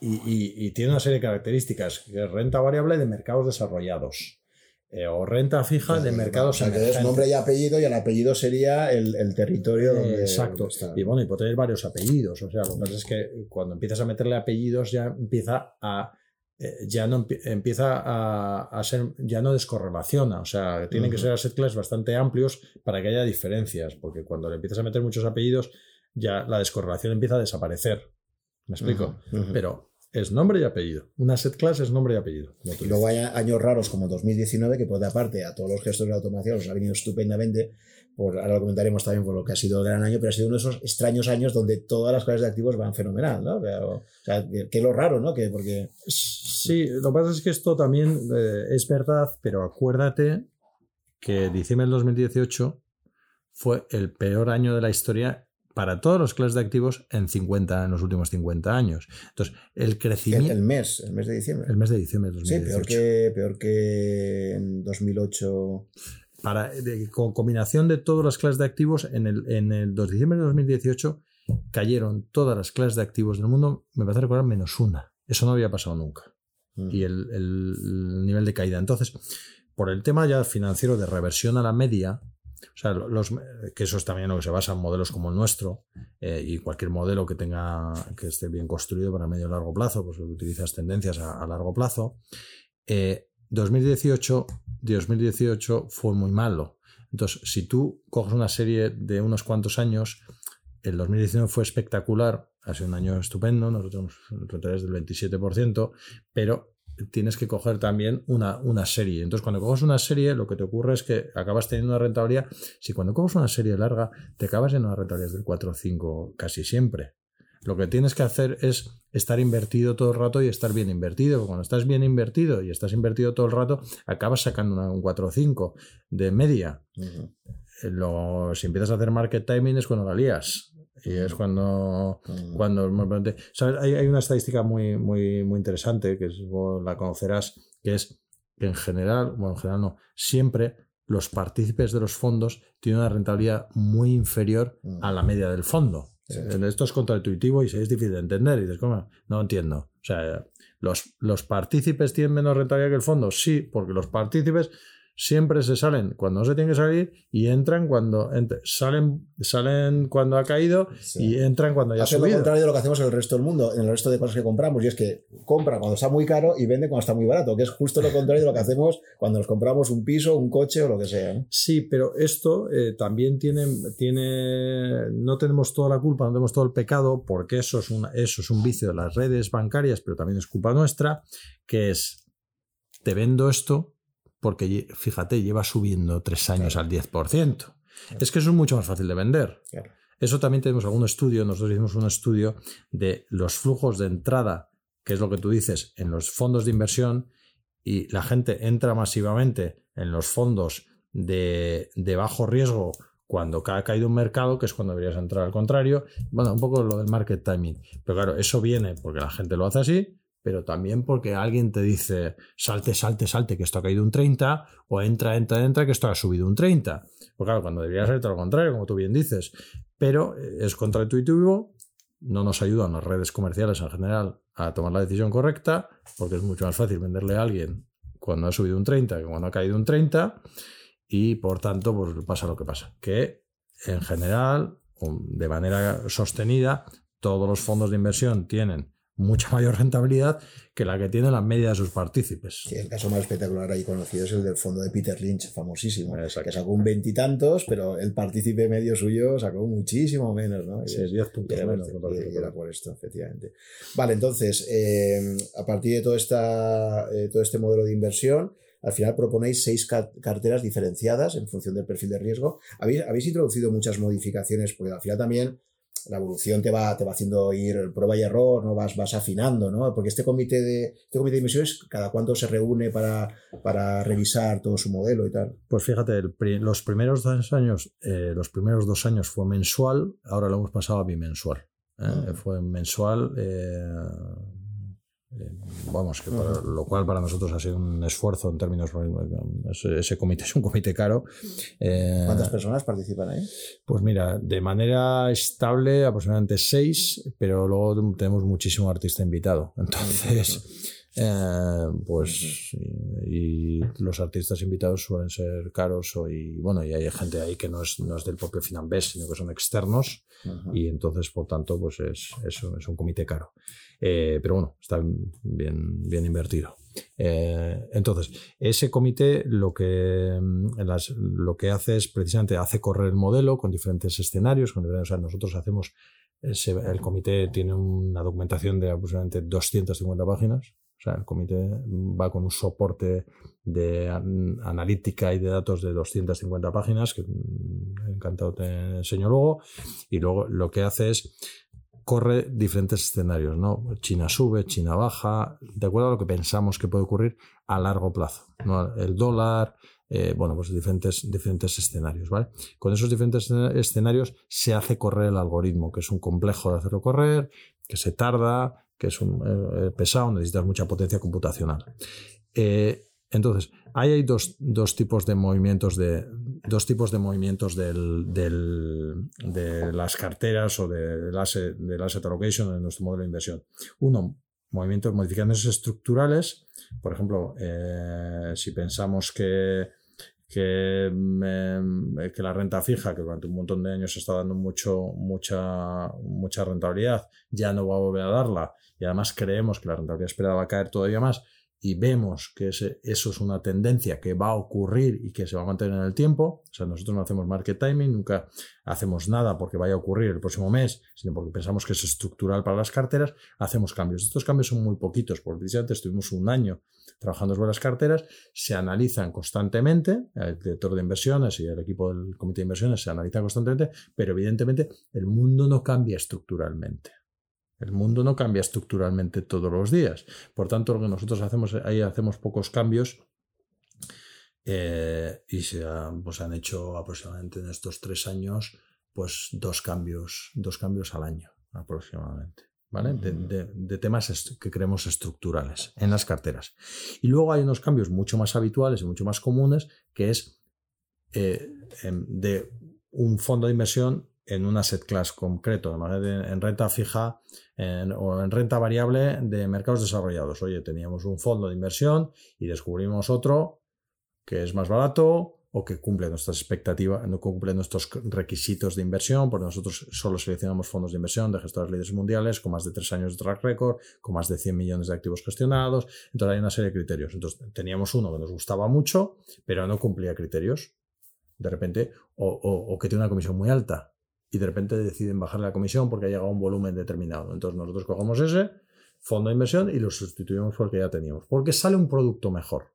y, tiene una serie de características, que es renta variable de mercados desarrollados. Eh, o renta fija de mercados o sea, nombre y apellido y el apellido sería el, territorio donde exacto. está. y bueno y puede tener varios apellidos o sea lo que pasa es que cuando empiezas a meterle apellidos ya empieza a eh, ya no empieza a, ser ya no descorrelaciona o sea tienen que ser asset class bastante amplios para que haya diferencias porque cuando le empiezas a meter muchos apellidos ya la descorrelación empieza a desaparecer. Me explico pero es nombre y apellido. Una set class es nombre y apellido. Y luego hay años raros como 2019, que por de aparte a todos los gestores de automación os ha venido estupendamente. Por, ahora lo comentaremos también por lo que ha sido el gran año, pero ha sido uno de esos extraños años donde todas las clases de activos van fenomenal, ¿no? O sea, que es lo raro, ¿no? Que porque... Sí, lo que pasa es que esto también eh, es verdad, pero acuérdate que diciembre del 2018 fue el peor año de la historia para todos los clases de activos en 50, en los últimos 50 años. Entonces, el crecimiento... El, mes, el mes de diciembre. El mes de diciembre de 2018. Sí, peor que, peor que en 2008. Para, con combinación de todas las clases de activos, en el, en el 2 de diciembre de 2018 cayeron todas las clases de activos del mundo, me parece recordar, menos una. Eso no había pasado nunca. Mm. Y el, el nivel de caída. Entonces, por el tema ya financiero de reversión a la media, o sea, los, que eso es también lo que se basa en modelos como el nuestro eh, y cualquier modelo que tenga que esté bien construido para medio y largo plazo, pues utilizas tendencias a, largo plazo. 2018, eh, 2018 fue muy malo. Entonces, si tú coges una serie de unos cuantos años, el 2019 fue espectacular, ha sido un año estupendo, nosotros tenemos del 27%, pero tienes que coger también una, una, serie. Entonces, cuando coges una serie, lo que te ocurre es que acabas teniendo una rentabilidad. Si cuando coges una serie larga, te acabas en una rentabilidad del 4 o 5 casi siempre. Lo que tienes que hacer es estar invertido todo el rato y estar bien invertido. Cuando estás bien invertido y estás invertido todo el rato, acabas sacando un 4 o 5 de media. si empiezas a hacer market timing es cuando la lías. Y es cuando, cuando Hay, hay, una estadística muy, muy, muy interesante que la conocerás, que es que en general, bueno, en general no, siempre los partícipes de los fondos tienen una rentabilidad muy inferior a la media del fondo. Esto es contraintuitivo y es difícil de entender. Y dices, ¿cómo? No entiendo. O sea, ¿los, ¿los partícipes tienen menos rentabilidad que el fondo? Sí, porque los partícipes siempre se salen cuando no se tienen que salir y entran cuando salen salen cuando ha caído y entran cuando ya ha subido. lo contrario de lo que hacemos en el resto del mundo, en el resto de cosas que compramos, y es que compra cuando está muy caro y vende cuando está muy barato, que es justo lo contrario de lo que hacemos cuando nos compramos un piso, un coche o lo que sea. Sí, pero esto eh, también tiene, tiene, no tenemos toda la culpa, no tenemos todo el pecado, porque eso es, un, eso es un vicio de las redes bancarias, pero también es culpa nuestra, que es, te vendo esto porque fíjate, lleva subiendo tres años al 10%. Es que eso es mucho más fácil de vender. Eso también tenemos algún estudio, nosotros hicimos un estudio de los flujos de entrada, que es lo que tú dices, en los fondos de inversión, y la gente entra masivamente en los fondos de, de bajo riesgo cuando ha caído un mercado, que es cuando deberías entrar al contrario. Bueno, un poco lo del market timing. Pero claro, eso viene porque la gente lo hace así, pero también porque alguien te dice salte, salte, salte, que esto ha caído un 30, o entra, entra, entra, que esto ha subido un 30. Pues claro, cuando debería ser todo lo contrario, como tú bien dices. Pero eh, es contraintuitivo, no nos ayudan las redes comerciales en general a tomar la decisión correcta, porque es mucho más fácil venderle a alguien cuando ha subido un 30 que cuando ha caído un 30, y por tanto, pues pasa lo que pasa. Que en general, de manera sostenida, todos los fondos de inversión tienen mucha mayor rentabilidad que la que tiene la media de sus partícipes. Sí, el caso más espectacular ahí conocido es el del fondo de Peter Lynch, famosísimo, que sacó un veintitantos, pero el partícipe medio suyo sacó muchísimo menos, ¿no? Sí, 10 puntos menos. Y era por esto, efectivamente. Vale, entonces, eh, a partir de todo, esta, eh, todo este modelo de inversión, al final proponéis seis carteras diferenciadas en función del perfil de riesgo. Habéis, habéis introducido muchas modificaciones, porque al final también la evolución te va, te va haciendo ir prueba y error, ¿no? Vas, vas afinando, ¿no? Porque este comité de, este comité de inversiones, cada cuánto se reúne para, para revisar todo su modelo y tal. Pues fíjate, los primeros dos años, eh, los primeros dos años fue mensual, ahora lo hemos pasado a bimensual. ¿eh? Ah. Fue mensual. Eh, eh, vamos, que lo cual para nosotros ha sido un esfuerzo en términos. Ese, comité es un comité caro. Eh, ¿Cuántas personas participan ahí? Pues mira, de manera estable, aproximadamente seis, pero luego tenemos muchísimo artista invitado. Entonces. Eh, pues y, los artistas invitados suelen ser caros y bueno y hay gente ahí que no es, no es del propio Finambés sino que son externos y entonces por tanto pues es, es, es un comité caro. Eh, pero bueno está bien, bien invertido. Eh, entonces ese comité lo que, mm, las, lo que hace es precisamente hace correr el modelo con diferentes escenarios con o sea, nosotros hacemos el comité tiene una documentación de aproximadamente 250 páginas o sea, el comité va con un soporte de analítica y de datos de 250 páginas, que mm, encantado te enseño luego. Y luego lo que hace es corre diferentes escenarios, ¿no? China sube, China baja, de acuerdo a lo que pensamos que puede ocurrir a largo plazo, ¿no? El dólar, eh, bueno, pues diferentes, diferentes escenarios, ¿vale? Con esos diferentes escenarios se hace correr el algoritmo, que es un complejo de hacerlo correr, que se tarda, que es un eh, pesado, necesitas mucha potencia computacional. Eh, entonces, ahí hay dos, tipos de movimientos de dos tipos de movimientos del, de las carteras o del asset, del asset allocation en nuestro modelo de inversión. Uno, movimientos, modificaciones estructurales. Por ejemplo, eh, si pensamos que que, que, la renta fija, que durante un montón de años está dando mucho, mucha, mucha rentabilidad, ya no va a volver a darla y además creemos que la rentabilidad esperada va a caer todavía más y vemos que eso es una tendencia que va a ocurrir y que se va a mantener en el tiempo, o sea, nosotros no hacemos market timing, nunca hacemos nada porque vaya a ocurrir el próximo mes, sino porque pensamos que es estructural para las carteras, hacemos cambios. Estos cambios son muy poquitos, porque precisamente estuvimos un año trabajando sobre las carteras, se analizan constantemente, el director de inversiones y el equipo del comité de inversiones se analizan constantemente, pero evidentemente el mundo no cambia estructuralmente. El mundo no cambia estructuralmente todos los días. Por tanto, lo que nosotros hacemos, ahí hacemos pocos cambios eh, y se, pues, han hecho aproximadamente en estos tres años pues dos cambios, dos cambios al año aproximadamente. ¿vale? De, temas que creemos estructurales en las carteras. Y luego hay unos cambios mucho más habituales y mucho más comunes, que es eh, em, de un fondo de inversión en un asset class concreto, en renta fija o en renta variable de mercados desarrollados. Oye, teníamos un fondo de inversión y descubrimos otro que es más barato, o que cumple nuestras expectativas, no cumple nuestros requisitos de inversión, porque nosotros solo seleccionamos fondos de inversión de gestores líderes mundiales con más de tres años de track record, con más de 100 millones de activos gestionados. Entonces hay una serie de criterios. Entonces teníamos uno que nos gustaba mucho, pero no cumplía criterios. De repente, o que tiene una comisión muy alta y de repente deciden bajar la comisión porque ha llegado un volumen determinado. Entonces nosotros cogemos ese fondo de inversión y lo sustituimos por el que ya teníamos, porque sale un producto mejor.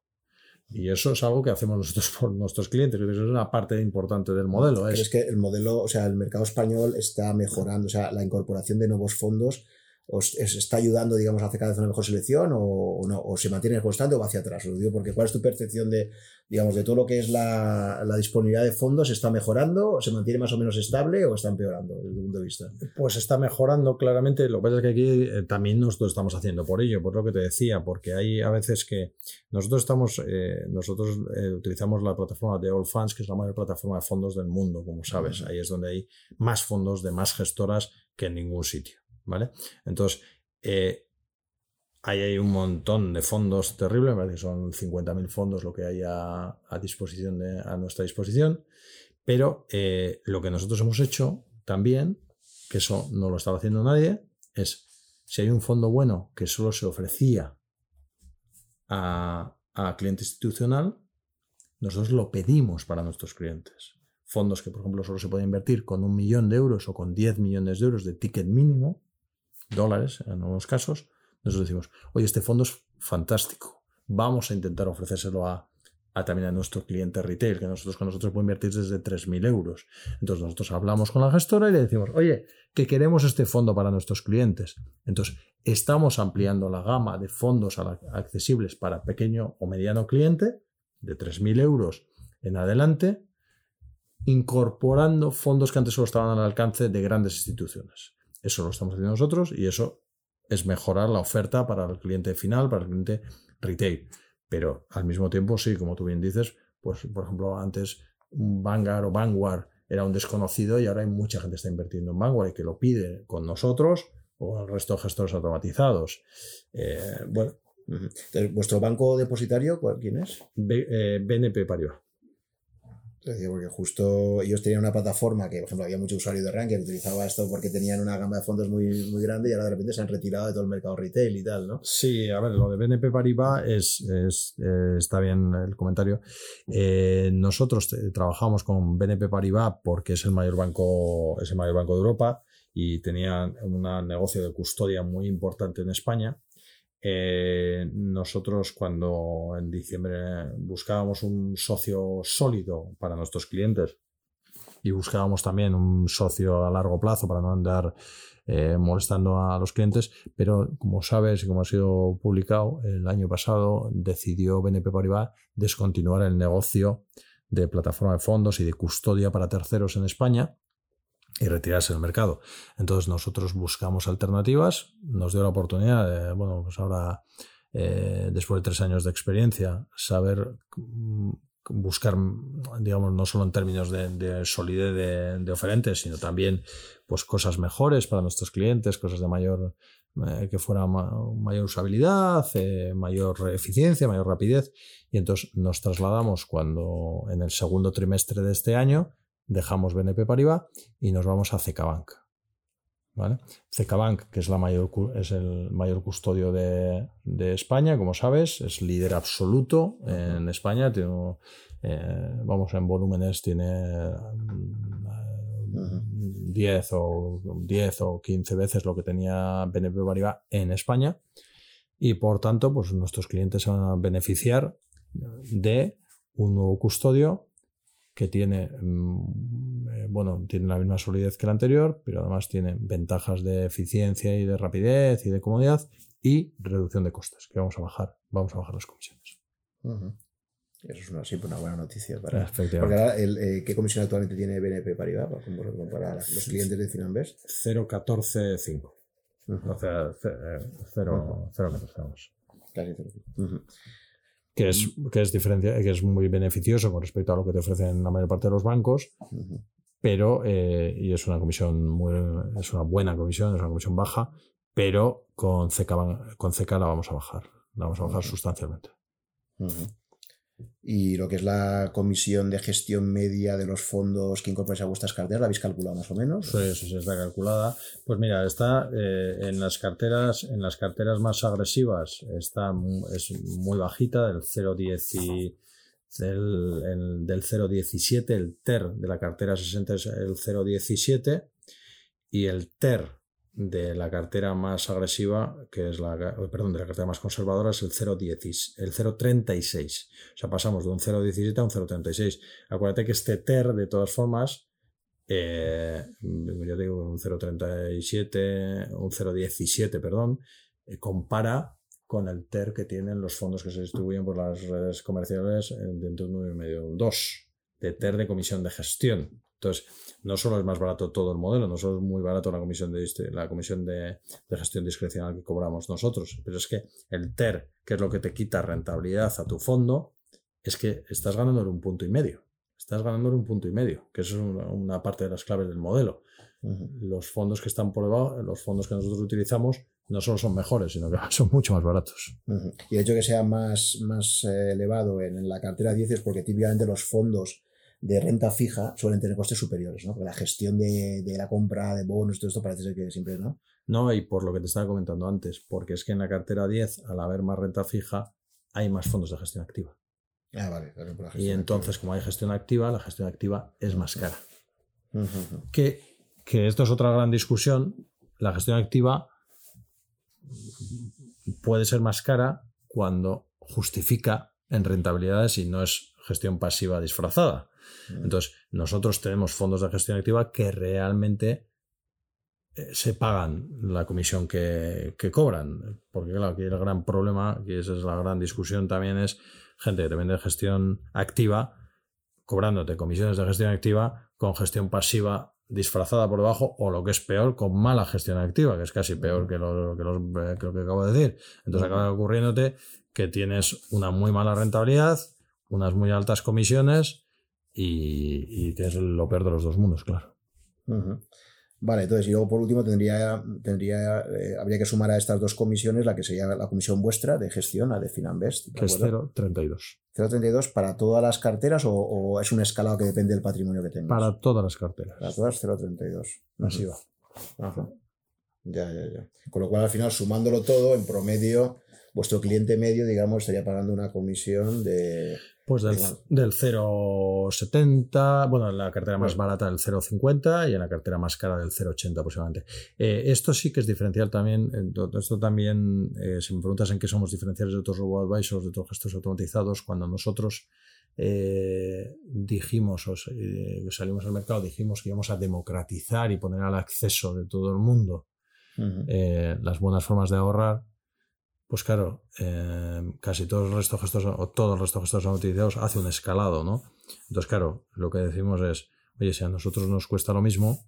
Y eso es algo que hacemos nosotros por nuestros clientes, que es una parte importante del modelo. ¿Crees que el modelo, o sea, el mercado español está mejorando, o sea, la incorporación de nuevos fondos os, está ayudando, digamos, a hacer cada vez una mejor selección o, no, o se mantiene constante o va hacia atrás. Lo digo porque ¿cuál es tu percepción de, digamos, de todo lo que es la, disponibilidad de fondos? ¿Está mejorando? ¿O se mantiene más o menos estable o está empeorando desde tu punto de vista? Pues está mejorando claramente. Lo que pasa es que aquí eh, también nosotros estamos haciendo por ello, por lo que te decía, porque hay a veces que nosotros estamos, eh, nosotros eh, utilizamos la plataforma de All Funds, que es la mayor plataforma de fondos del mundo, como sabes. Ahí es donde hay más fondos de más gestoras que en ningún sitio. ¿Vale? Entonces, eh, ahí hay un montón de fondos terribles, que son 50.000 fondos lo que hay a, disposición a nuestra disposición, pero eh, lo que nosotros hemos hecho también, que eso no lo estaba haciendo nadie, es si hay un fondo bueno que solo se ofrecía a, a cliente institucional, nosotros lo pedimos para nuestros clientes. Fondos que, por ejemplo, solo se puede invertir con un millón de euros o con 10 millones de euros de ticket mínimo, dólares en algunos casos, nosotros decimos, oye, este fondo es fantástico, vamos a intentar ofrecérselo a, también a nuestro cliente retail, que nosotros con nosotros puede invertir desde 3.000 euros. Entonces nosotros hablamos con la gestora y le decimos, oye, que queremos este fondo para nuestros clientes. Entonces estamos ampliando la gama de fondos accesibles para pequeño o mediano cliente, de 3.000 euros en adelante, incorporando fondos que antes solo estaban al alcance de grandes instituciones. Eso lo estamos haciendo nosotros y eso es mejorar la oferta para el cliente final, para el cliente retail. Pero al mismo tiempo, sí, como tú bien dices, pues por ejemplo, antes un Vanguard o Vanguard era un desconocido y ahora hay mucha gente que está invirtiendo en Vanguard y que lo pide con nosotros o el resto de gestores automatizados. Eh, bueno. ¿Vuestro banco depositario quién es? BNP eh, Paribas porque justo ellos tenían una plataforma que, por ejemplo, había mucho usuario de Rankia que utilizaba esto porque tenían una gama de fondos muy, muy grande y ahora de repente se han retirado de todo el mercado retail y tal, ¿no? Sí, a ver, lo de BNP Paribas es, eh, está bien el comentario. Eh, nosotros trabajamos con BNP Paribas porque es el mayor banco, es el mayor banco de Europa y tenían un negocio de custodia muy importante en España eh, nosotros cuando en diciembre buscábamos un socio sólido para nuestros clientes y buscábamos también un socio a largo plazo para no andar eh, molestando a los clientes, pero como sabes y como ha sido publicado, el año pasado decidió BNP Paribas descontinuar el negocio de plataforma de fondos y de custodia para terceros en España y retirarse del mercado. Entonces nosotros buscamos alternativas, nos dio la oportunidad de, bueno, pues ahora, eh, después de tres años de experiencia, saber mm, buscar, digamos, no solo en términos de, solidez de, oferentes, sino también pues cosas mejores para nuestros clientes, cosas de mayor, eh, que fuera mayor usabilidad, eh, mayor eficiencia, mayor rapidez. Y entonces nos trasladamos cuando en el segundo trimestre de este año dejamos BNP Paribas y nos vamos a CK ¿Vale? que es, la mayor, es el mayor custodio de, España, como sabes, es líder absoluto en España. Tiene, eh, vamos, en volúmenes tiene 10 o, 10 o 15 veces lo que tenía BNP Paribas en España. Y por tanto, pues nuestros clientes se van a beneficiar de un nuevo custodio que tiene, mm, eh, bueno, tiene la misma solidez que el anterior, pero además tiene ventajas de eficiencia y de rapidez y de comodidad y reducción de costes, que vamos a bajar, vamos a bajar las comisiones. Eso es una, siempre una buena noticia. Para, porque ahora, eh, ¿qué comisión actualmente tiene BNP Paribas para los clientes de Finanbest? 0,14,5. O sea, 0,14, Casi 0,5 que es, que es, que es muy beneficioso con respecto a lo que te ofrecen la mayor parte de los bancos, pero, eh, y es una comisión muy, es una buena comisión, es una comisión baja, pero con CK, con CK la vamos a bajar, la vamos a bajar sustancialmente. Y lo que es la comisión de gestión media de los fondos que incorporáis a vuestras carteras, ¿la habéis calculado más o menos? Sí, sí, sí está calculada. Pues mira, está eh, en las carteras, en las carteras más agresivas, está es muy bajita, del 0,10 y del, del 0,17, el TER de la cartera 60 es el 0,17 y el TER de la cartera más agresiva, que es la, perdón, de la cartera más conservadora, es el 0,10, el 0,36. O sea, pasamos de un 0,17 a un 0,36. Acuérdate que este TER, de todas formas, eh, yo digo un 0,37, un 0,17, perdón, eh, compara con el TER que tienen los fondos que se distribuyen por las redes comerciales dentro de un 1,5 un 2 de TER de comisión de gestión. Entonces, no solo es más barato todo el modelo, no solo es muy barato la comisión de, la comisión de, gestión discrecional que cobramos nosotros, pero es que el TER, que es lo que te quita rentabilidad a tu fondo, es que estás ganando en un punto y medio. Estás ganando en un punto y medio, que eso es una, parte de las claves del modelo. Los fondos que están por debajo, los fondos que nosotros utilizamos, no solo son mejores, sino que [laughs] son mucho más baratos. Y el hecho que sea más, más eh, elevado en, la cartera 10 es porque típicamente los fondos de renta fija suelen tener costes superiores, ¿no? Porque la gestión de, la compra de bonos, todo esto parece ser que siempre, ¿no? No, y por lo que te estaba comentando antes, porque es que en la cartera 10, al haber más renta fija, hay más fondos de gestión activa. Ah, vale, y entonces, como hay gestión activa, la gestión activa es más cara. que, que esto es otra gran discusión. La gestión activa puede ser más cara cuando justifica en rentabilidades y no es gestión pasiva disfrazada. Entonces, nosotros tenemos fondos de gestión activa que realmente eh, se pagan la comisión que, cobran. Porque, claro, aquí el gran problema, y esa es la gran discusión también, es gente que te vende gestión activa cobrándote comisiones de gestión activa con gestión pasiva disfrazada por debajo o lo que es peor con mala gestión activa, que es casi peor que lo que, eh, que, lo que acabo de decir. Entonces acaba ocurriéndote que tienes una muy mala rentabilidad, unas muy altas comisiones y, tienes lo peor de los dos mundos, claro. Vale, entonces, y luego por último tendría, tendría eh, habría que sumar a estas dos comisiones la que sería la comisión vuestra de gestión, la de Finanvest. Que es 0,32. 0,32 para todas las carteras o, es un escalado que depende del patrimonio que tengas? Para todas las carteras. Para todas 0,32. Masiva. Ya, ya, ya. Con lo cual, al final, sumándolo todo, en promedio, vuestro cliente medio, digamos, estaría pagando una comisión de pues del, del 0,70, bueno, en la cartera más barata del 0,50 y en la cartera más cara del 0,80 aproximadamente. Eh, esto sí que es diferencial también, esto también, eh, si me preguntas en qué somos diferenciales de otros robo-advisors, de otros gestos automatizados, cuando nosotros eh, dijimos, o salimos al mercado, dijimos que íbamos a democratizar y poner al acceso de todo el mundo las buenas formas de ahorrar, pues claro, eh, casi todos los restos gestos o todos los restos gestos automatizados hace un escalado, ¿no? Entonces, claro, lo que decimos es, oye, si a nosotros nos cuesta lo mismo,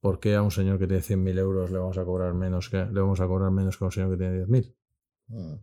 ¿por qué a un señor que tiene 100.000 euros le vamos a cobrar menos que le vamos a cobrar menos que a un señor que tiene 10.000? Mm.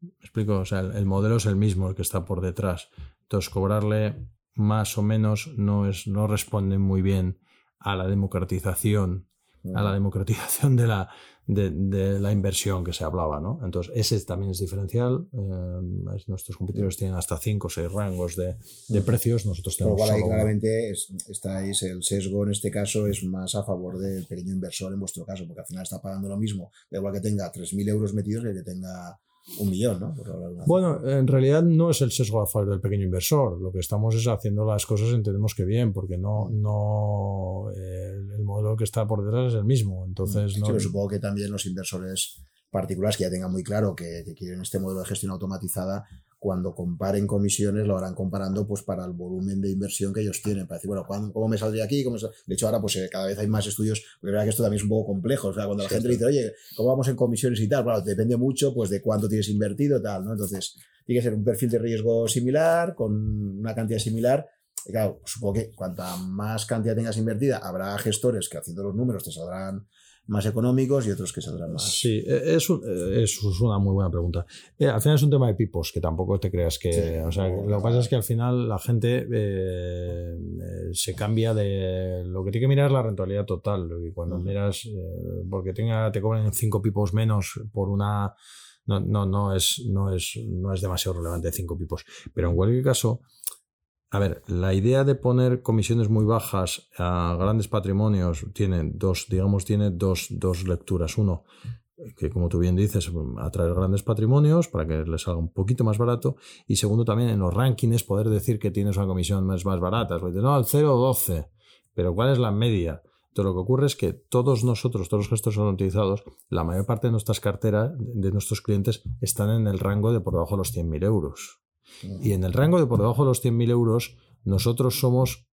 ¿Me explico? O sea, el, modelo es el mismo, el que está por detrás. Entonces, cobrarle más o menos no, es, no responde muy bien a la democratización, a la mm. democratización de la, de, la inversión que se hablaba, ¿no? Entonces, ese también es diferencial. Eh, nuestros competidores tienen hasta 5 o 6 rangos de, de, precios, nosotros tenemos Por ahí claramente estáis, el sesgo en este caso es más a favor del pequeño inversor en vuestro caso, porque al final está pagando lo mismo, da igual que tenga 3.000 euros metidos que que tenga un millón, ¿no? Bueno, en realidad no es el sesgo a favor del pequeño inversor. Lo que estamos es haciendo las cosas, entendemos que bien, porque no, no el, modelo que está por detrás es el mismo. Entonces, no... supongo que también los inversores particulares que ya tengan muy claro que, que, quieren este modelo de gestión automatizada, cuando comparen comisiones lo harán comparando pues para el volumen de inversión que ellos tienen, para decir, bueno, ¿cómo me saldría aquí? De hecho, ahora pues eh, cada vez hay más estudios, porque verdad que esto también es un poco complejo, o sea, cuando la gente dice, oye, ¿cómo vamos en comisiones y tal? Bueno, depende mucho pues de cuánto tienes invertido y tal, ¿no? Entonces, tiene que ser un perfil de riesgo similar, con una cantidad similar, y claro, supongo que cuanta más cantidad tengas invertida, habrá gestores que haciendo los números te saldrán más económicos y otros que saldrán más. Sí, e, es, es una muy buena pregunta. Eh, al final es un tema de pipos, que tampoco te creas que... o sea, lo que pasa es que al final la gente eh, eh, se cambia de... Lo que tiene que mirar es la rentabilidad total. Y cuando miras, porque tenga, te cobran cinco pipos menos por una... No, no, no, es, no, es, no es demasiado relevante cinco pipos. Pero en cualquier caso, a ver, la idea de poner comisiones muy bajas a grandes patrimonios tiene dos, digamos, tiene dos, lecturas. Uno, que como tú bien dices, atraer grandes patrimonios para que les salga un poquito más barato. Y segundo, también en los rankings poder decir que tienes una comisión más, más barata. no, al 0,12. Pero ¿cuál es la media? Entonces, lo que ocurre es que todos nosotros, todos los gestos son utilizados, la mayor parte de nuestras carteras, de nuestros clientes, están en el rango de por debajo de los 100.000 euros. Y en el rango de por debajo de los 100.000 euros, nosotros somos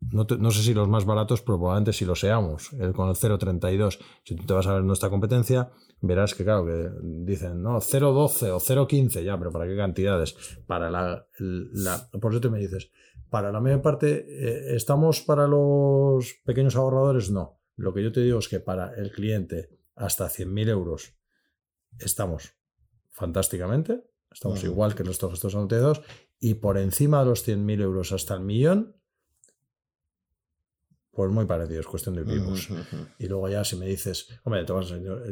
no, no, sé si los más baratos, pero probablemente si lo seamos, el, con el 0.32. Si tú te vas a ver nuestra competencia, verás que, claro, que dicen, no, 0.12 o 0.15, ya, pero ¿para qué cantidades? Para la, por eso te me dices, para la mayor parte, eh, ¿estamos para los pequeños ahorradores? No. Lo que yo te digo es que para el cliente hasta 100.000 euros estamos fantásticamente, estamos igual que nuestros gestores anotados, y por encima de los 100.000 euros hasta el millón, pues muy parecido, es cuestión de vivos. Y luego ya si me dices, hombre,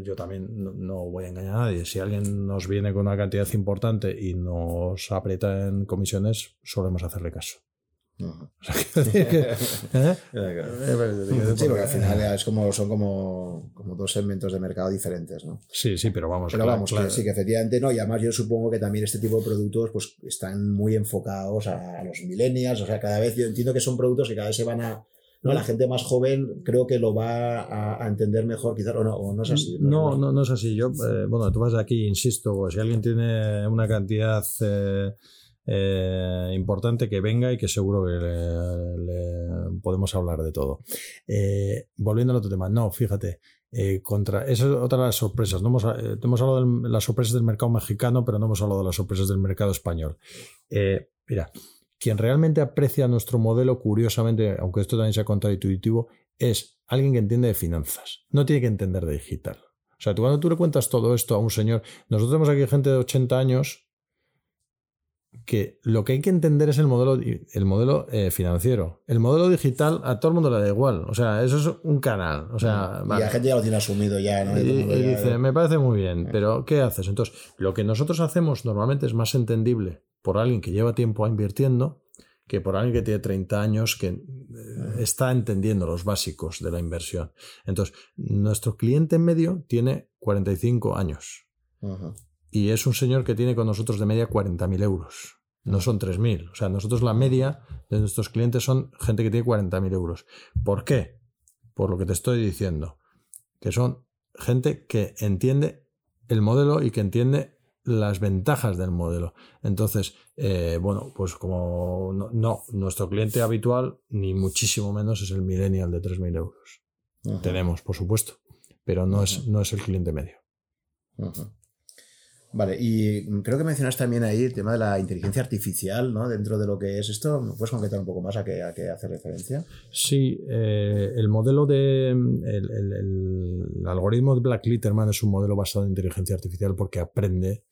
yo, también no, voy a engañar a nadie, si alguien nos viene con una cantidad importante y nos aprieta en comisiones, solemos hacerle caso. ¿Eh? [laughs] Sí, porque al final es como, son como, como, dos segmentos de mercado diferentes, ¿no? Sí, sí, pero vamos. Pero vamos, sí, que efectivamente no. Y además yo supongo que también este tipo de productos pues están muy enfocados a, a los millennials. O sea, cada vez yo entiendo que son productos que cada vez se van a, ¿no? La gente más joven creo que lo va a, entender mejor, quizás, o no, no es así. No, no, no, es así. Yo, eh, bueno, tú vas aquí, insisto, si alguien tiene una cantidad eh, eh, importante, que venga y que seguro que le, podemos hablar de todo. volviendo al otro tema, no, fíjate. contra, esa es otra de las sorpresas. No hemos, hemos hablado de las sorpresas del mercado mexicano, pero no hemos hablado de las sorpresas del mercado español. mira, quien realmente aprecia nuestro modelo, curiosamente, aunque esto también sea contraintuitivo, es alguien que entiende de finanzas. No tiene que entender de digital. O sea, tú cuando tú le cuentas todo esto a un señor, nosotros tenemos aquí gente de 80 años que lo que hay que entender es el modelo, el modelo eh, financiero. El modelo digital a todo el mundo le da igual. O sea, eso es un canal. O sea, y la gente ya lo tiene asumido ya. Y, dice, me parece muy bien, pero ¿qué haces? Entonces, lo que nosotros hacemos normalmente es más entendible por alguien que lleva tiempo invirtiendo que por alguien que tiene 30 años que eh, está entendiendo los básicos de la inversión. Entonces, nuestro cliente en medio tiene 45 años. Y es un señor que tiene con nosotros de media 40.000 euros. No son 3.000. O sea, nosotros la media de nuestros clientes son gente que tiene 40.000 euros. ¿Por qué? Por lo que te estoy diciendo. Que son gente que entiende el modelo y que entiende las ventajas del modelo. Entonces, eh, bueno, pues como no, nuestro cliente habitual, ni muchísimo menos es el millennial de 3.000 euros. Tenemos, por supuesto, pero no, es, no es el cliente medio. Vale, y creo que mencionaste también ahí el tema de la inteligencia artificial, ¿no? Dentro de lo que es esto, ¿me puedes concretar un poco más a qué, a qué hace referencia? Sí, eh, el modelo de. El, algoritmo de Black Litterman es un modelo basado en inteligencia artificial porque aprende,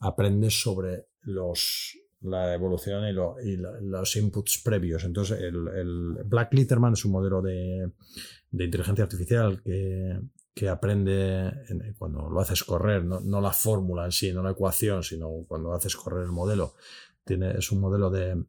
aprende sobre los, la evolución y, los inputs previos. Entonces, el, Black Litterman es un modelo de, de inteligencia artificial que, que aprende cuando lo haces correr, no, la fórmula en sí, no la ecuación, sino cuando haces correr el modelo. Tiene, es un modelo de,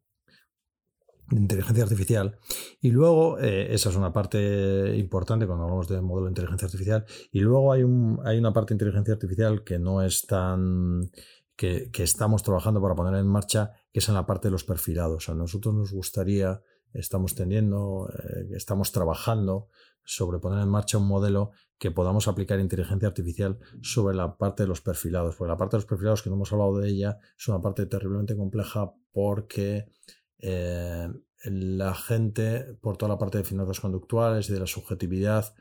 inteligencia artificial. Y luego, eh, esa es una parte importante cuando hablamos de modelo de inteligencia artificial. Y luego hay, un, hay una parte de inteligencia artificial que no es tan... Que, estamos trabajando para poner en marcha, que es en la parte de los perfilados. A nosotros nos gustaría, estamos teniendo, eh, estamos trabajando sobre poner en marcha un modelo que podamos aplicar inteligencia artificial sobre la parte de los perfilados. Porque la parte de los perfilados, que no hemos hablado de ella, es una parte terriblemente compleja porque eh, la gente, por toda la parte de finanzas conductuales y de la subjetividad,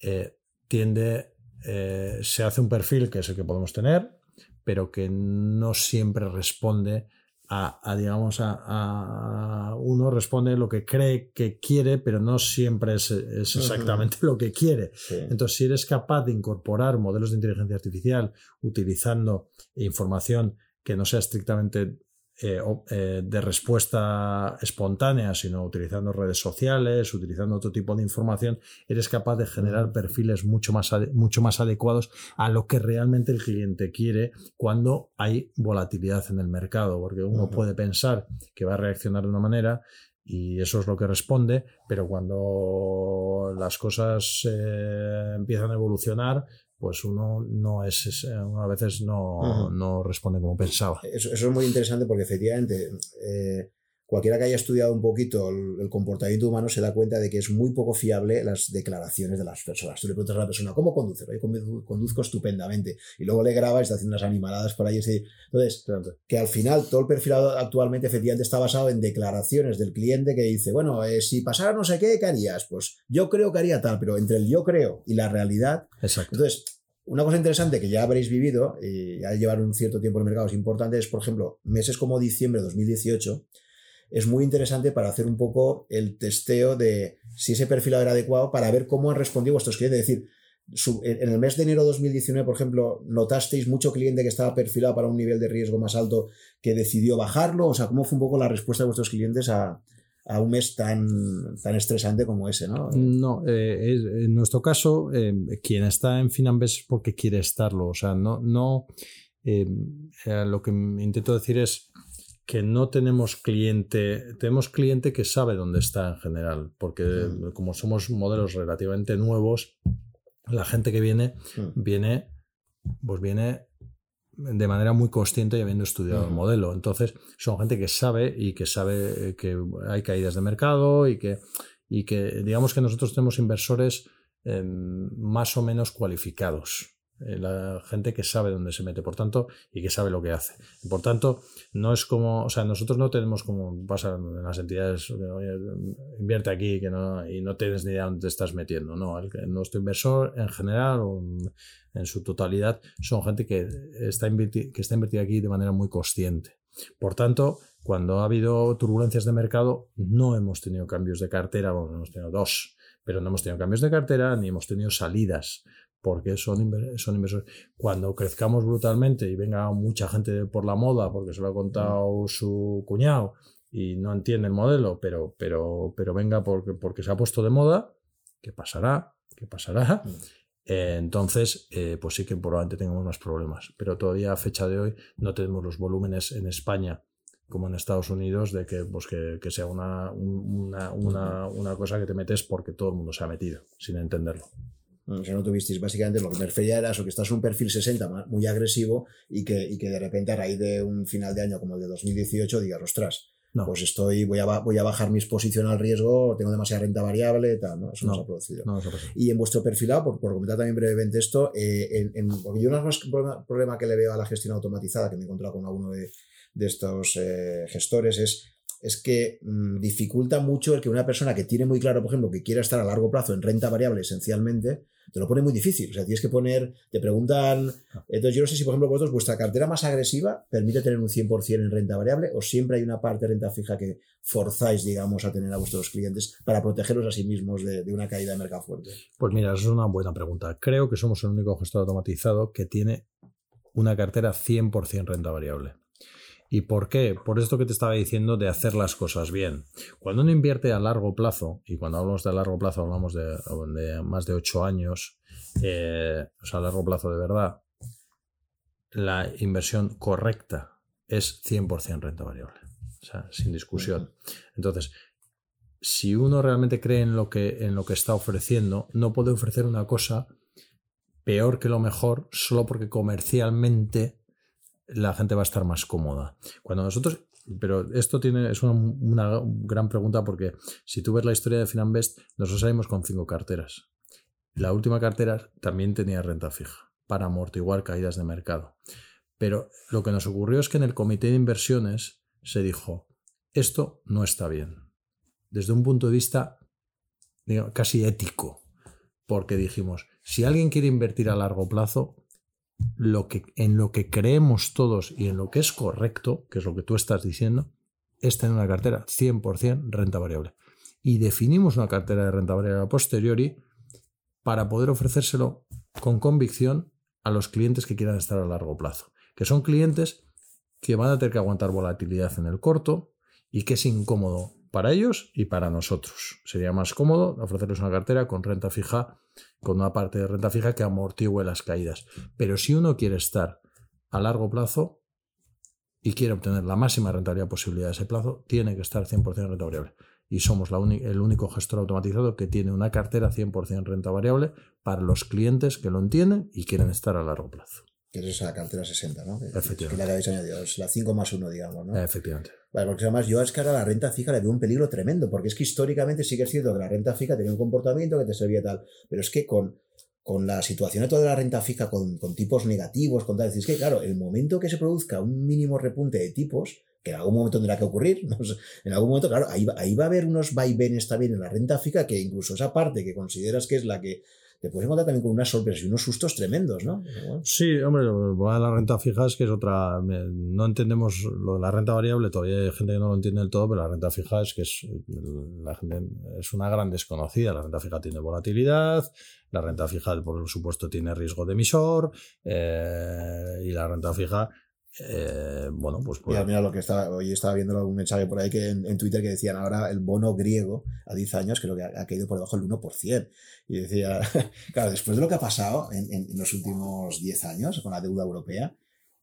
eh, tiende, eh, se hace un perfil que es el que podemos tener, pero que no siempre responde a, digamos, a, uno responde lo que cree que quiere, pero no siempre es, exactamente lo que quiere. Entonces, si eres capaz de incorporar modelos de inteligencia artificial utilizando información que no sea estrictamente eh, eh, de respuesta espontánea, sino utilizando redes sociales, utilizando otro tipo de información, eres capaz de generar perfiles mucho más, mucho más adecuados a lo que realmente el cliente quiere cuando hay volatilidad en el mercado, porque uno puede pensar que va a reaccionar de una manera y eso es lo que responde, pero cuando las cosas eh, empiezan a evolucionar, pues uno no es, a veces no, no, responde como pensaba. Eso, es muy interesante porque efectivamente, eh, cualquiera que haya estudiado un poquito el, comportamiento humano se da cuenta de que es muy poco fiable las declaraciones de las personas. Tú le preguntas a la persona, ¿cómo conduce? Yo conduzco estupendamente. Y luego le graba y está haciendo unas animaladas por ahí. Entonces, que al final todo el perfil actualmente efectivamente está basado en declaraciones del cliente que dice, bueno, eh, si pasara no sé qué, ¿qué harías? Pues yo creo que haría tal, pero entre el yo creo y la realidad. Exacto. Entonces, una cosa interesante que ya habréis vivido y ya llevar un cierto tiempo el mercado es importante es, por ejemplo, meses como diciembre de 2018 es muy interesante para hacer un poco el testeo de si ese perfil era adecuado para ver cómo han respondido vuestros clientes. Es decir, en el mes de enero de 2019, por ejemplo, notasteis mucho cliente que estaba perfilado para un nivel de riesgo más alto que decidió bajarlo. O sea, ¿cómo fue un poco la respuesta de vuestros clientes a, un mes tan, tan estresante como ese, ¿no? No, eh, en nuestro caso, eh, quien está en Finambes es porque quiere estarlo. O sea, no, no eh, lo que intento decir es que no tenemos cliente, tenemos cliente que sabe dónde está en general, porque mm. como somos modelos relativamente nuevos, la gente que viene, mm. viene, pues viene de manera muy consciente y habiendo estudiado el modelo. Entonces, son gente que sabe y que sabe que hay caídas de mercado y que, y que digamos que nosotros tenemos inversores em, más o menos cualificados. Eh, la gente que sabe dónde se mete, por tanto, y que sabe lo que hace. Por tanto, no es como, o sea, nosotros no tenemos como pasa en las entidades, invierte aquí que no, y no tienes ni idea dónde te estás metiendo. No, el, nuestro inversor en general en, su totalidad son gente que está, que está invertida aquí de manera muy consciente. Por tanto, cuando ha habido turbulencias de mercado, no hemos tenido cambios de cartera, bueno, hemos tenido dos, pero no hemos tenido cambios de cartera ni hemos tenido salidas porque son, son inversores. Cuando crezcamos brutalmente y venga mucha gente por la moda, porque se lo ha contado su cuñado y no entiende el modelo, pero, pero, pero venga porque, porque se ha puesto de moda, ¿qué pasará? ¿Qué pasará? Eh, entonces, eh, pues sí que probablemente tengamos más problemas. Pero todavía a fecha de hoy no tenemos los volúmenes en España como en Estados Unidos de que, pues que, que sea una, una, una, una cosa que te metes porque todo el mundo se ha metido, sin entenderlo. O sea, no tuvisteis básicamente lo que me refería era eso, que estás en un perfil 60 muy agresivo y que, y que de repente a raíz de un final de año como el de 2018 digas, ostras, pues estoy, voy a, voy a bajar mi exposición al riesgo, tengo demasiada renta variable, tal, ¿no? Eso no, se ha producido. y en vuestro perfilado, por, por comentar también brevemente esto, eh, en, porque yo no problema, problema que le veo a la gestión automatizada, que me he encontrado con alguno de, de estos eh, gestores, es es que mm, dificulta mucho el que una persona que tiene muy claro, por ejemplo, que quiera estar a largo plazo en renta variable esencialmente, te lo pone muy difícil. O sea, tienes que poner, te preguntan, entonces yo no sé si, por ejemplo, vosotros, vuestra cartera más agresiva permite tener un 100% en renta variable o siempre hay una parte de renta fija que forzáis, digamos, a tener a vuestros clientes para protegerlos a sí mismos de, de una caída de mercado fuerte. Pues mira, eso es una buena pregunta. Creo que somos el único gestor automatizado que tiene una cartera 100% renta variable. ¿Y por qué? Por esto que te estaba diciendo de hacer las cosas bien. Cuando uno invierte a largo plazo, y cuando hablamos de largo plazo hablamos de, más de 8 años, eh, o sea, a largo plazo de verdad, la inversión correcta es 100% renta variable. O sea, sin discusión. Entonces, si uno realmente cree en lo que, en lo que está ofreciendo, no puede ofrecer una cosa peor que lo mejor solo porque comercialmente la gente va a estar más cómoda. Cuando nosotros, pero esto tiene, es una, gran pregunta porque si tú ves la historia de Finanbest, nosotros salimos con cinco carteras. La última cartera también tenía renta fija para amortiguar caídas de mercado. Pero lo que nos ocurrió es que en el comité de inversiones se dijo, esto no está bien. Desde un punto de vista casi ético. Porque dijimos, si alguien quiere invertir a largo plazo, lo que, en lo que creemos todos y en lo que es correcto, que es lo que tú estás diciendo, es tener una cartera 100% renta variable. Y definimos una cartera de renta variable a posteriori para poder ofrecérselo con convicción a los clientes que quieran estar a largo plazo, que son clientes que van a tener que aguantar volatilidad en el corto y que es incómodo para ellos y para nosotros. Sería más cómodo ofrecerles una cartera con renta fija, con una parte de renta fija que amortigue las caídas. Pero si uno quiere estar a largo plazo y quiere obtener la máxima rentabilidad posible de ese plazo, tiene que estar 100% renta variable. Y somos la el único gestor automatizado que tiene una cartera 100% renta variable para los clientes que lo entienden y quieren estar a largo plazo. Que es esa cartera 60, ¿no? Efectivamente. Que le habéis añadido, es la 5 más 1, digamos, ¿no? Efectivamente. Vale, porque además yo es que ahora la renta fija le veo un peligro tremendo, porque es que históricamente sí que es cierto que la renta fija tenía un comportamiento que te servía tal, pero es que con, con la situación de toda la renta fija, con, con tipos negativos, con tal, es que claro, el momento que se produzca un mínimo repunte de tipos, que en algún momento tendrá que ocurrir, [laughs] en algún momento, claro, ahí, ahí va a haber unos vaivenes también en la renta fija que incluso esa parte que consideras que es la que te puedes encontrar también con unas sorpresas y unos sustos tremendos, ¿no? Sí, hombre, la renta fija es que es otra. No entendemos lo de la renta variable, todavía hay gente que no lo entiende del todo, pero la renta fija es que es una gran desconocida. La renta fija tiene volatilidad, la renta fija, por supuesto, tiene riesgo de emisor, eh, y la renta fija, eh, bueno, pues. pues- Mira, mira lo que estaba, hoy estaba viendo un mensaje por ahí que en, en Twitter que decían ahora el bono griego a 10 años creo que ha, ha caído por debajo del 1%. Y decía, [laughs] claro, después de lo que ha pasado en, en- los últimos 10 años con la deuda europea,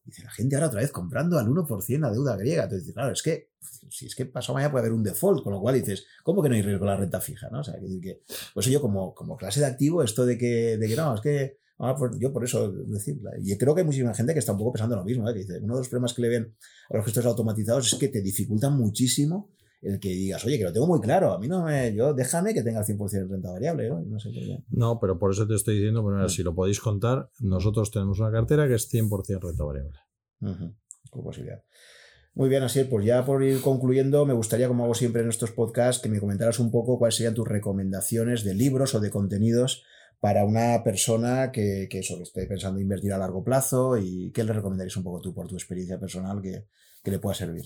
dice la gente ahora otra vez comprando al 1% la deuda griega. Entonces, claro, es que si es que pasado mañana puede haber un default, con lo cual dices, ¿cómo que no hay riesgo la renta fija? ¿no? O sea, que, que, pues yo como, como clase de activo, esto de que, de que no, es que Ah, pues yo por eso decir, y creo que hay muchísima gente que está un poco pensando lo mismo, ¿eh? que dice, uno de los problemas que le ven a los gestores automatizados es que te dificultan muchísimo el que digas, oye, que lo tengo muy claro, a mí no me, yo déjame que tenga el 100% de renta variable, ¿no? No sé por qué. No, pero por eso te estoy diciendo, Mm. si lo podéis contar, nosotros tenemos una cartera que es 100% renta variable. Con posibilidad. Muy bien, así pues ya por ir concluyendo, me gustaría, como hago siempre en estos podcasts, que me comentaras un poco cuáles serían tus recomendaciones de libros o de contenidos para una persona que, que eso, que esté pensando invertir a largo plazo y qué le recomendarías un poco tú por tu experiencia personal que, que le pueda servir.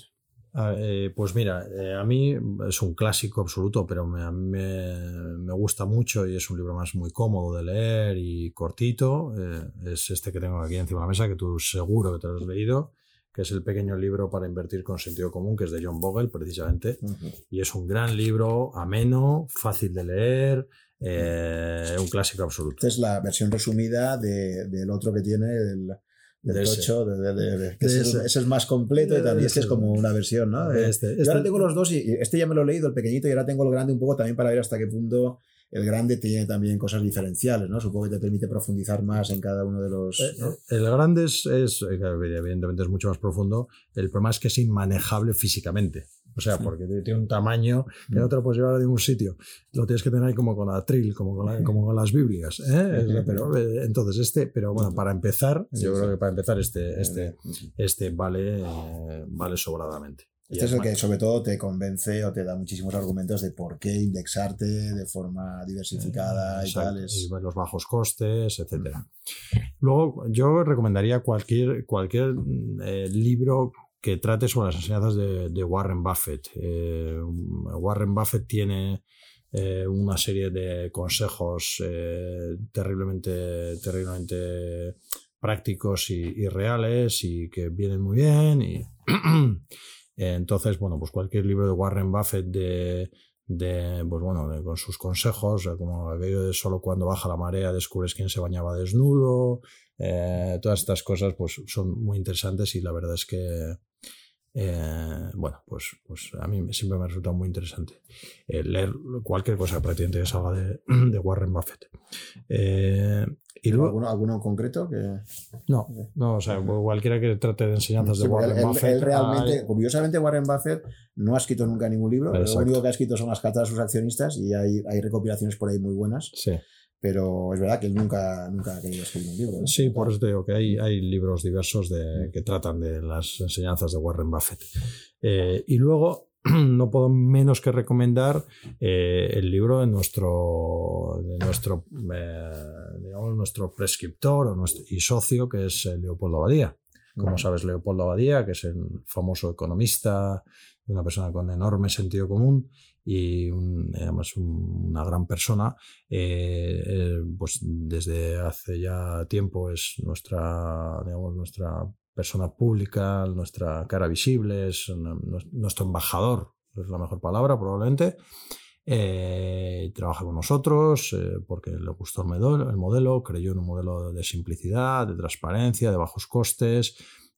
Ah, eh, pues mira, eh, a mí es un clásico absoluto, pero me, a mí me, me gusta mucho y es un libro más muy cómodo de leer y cortito. eh, es este que tengo aquí encima de la mesa, que tú seguro que te lo has leído, que es el pequeño libro para invertir con sentido común, que es de John Bogle, precisamente. Y es un gran libro, ameno, fácil de leer, eh, un clásico absoluto. Esta es la versión resumida de- del otro que tiene, del, del De de- de- que ese, es más completo y también este es como una versión, ¿no? Eh, Este- Yo este- ahora tengo los dos y este ya me lo he leído, el pequeñito, y ahora tengo el grande un poco también para ver hasta qué punto el grande tiene también cosas diferenciales, ¿no? Supongo que te permite profundizar más en cada uno de los... Eh, ¿no? El grande es, es, evidentemente es mucho más profundo. El problema es que es inmanejable físicamente. O sea, porque tiene un tamaño que no te lo puedes llevar a ningún sitio. Lo tienes que tener ahí como con atril, como con, la- como con las Biblias. ¿eh? Pero, eh, entonces, este, pero bueno, para empezar, yo creo que para empezar, este, este, este vale, eh, vale sobradamente. Y Este es el que sobre todo te convence o te da muchísimos argumentos de por qué indexarte de forma diversificada y Exacto, tal. es- y los bajos costes, etcétera. Luego, yo recomendaría cualquier, cualquier eh, libro que trate sobre las enseñanzas de, Warren Buffett. Eh, Warren Buffett tiene eh, una serie de consejos eh, terriblemente, terriblemente prácticos y, y reales y que vienen muy bien. Y [clears throat] entonces, bueno, pues cualquier libro de Warren Buffett de, de pues bueno, con sus consejos, eh, como aquello de solo cuando baja la marea descubres quién se bañaba desnudo, eh, todas estas cosas pues son muy interesantes y la verdad es que eh, bueno, pues, pues a mí siempre me ha resultado muy interesante eh, leer cualquier cosa prácticamente que salga de, [clears throat] de Warren Buffett. Eh, y luego, ¿Alguno, ¿Alguno en concreto? Que... no, no, o sea, cualquiera que trate de enseñanzas Sí, de Warren él, Buffett. él realmente, ah, curiosamente, Warren Buffett no ha escrito nunca ningún libro. Exacto. Lo único que ha escrito son las cartas a sus accionistas y hay, hay recopilaciones por ahí muy buenas. sí. Pero es verdad que él nunca, nunca ha querido escribir un libro. ¿no? Sí, por eso te digo que hay, hay libros diversos de, que tratan de las enseñanzas de Warren Buffett. Eh, y luego [clears throat] no puedo menos que recomendar eh, el libro de nuestro, de nuestro, eh, digamos, nuestro prescriptor o nuestro, y socio, que es eh, Leopoldo Abadía. Como sabes, Leopoldo Abadía, que es el famoso economista, una persona con enorme sentido común y un- además un- una gran persona, eh, eh, pues desde hace ya tiempo es nuestra, digamos, nuestra persona pública, nuestra cara visible, es una- nuestro embajador, es la mejor palabra probablemente. Eh, trabaja con nosotros eh, porque le gustó el modelo, el modelo, creyó en un modelo de simplicidad, de transparencia, de bajos costes,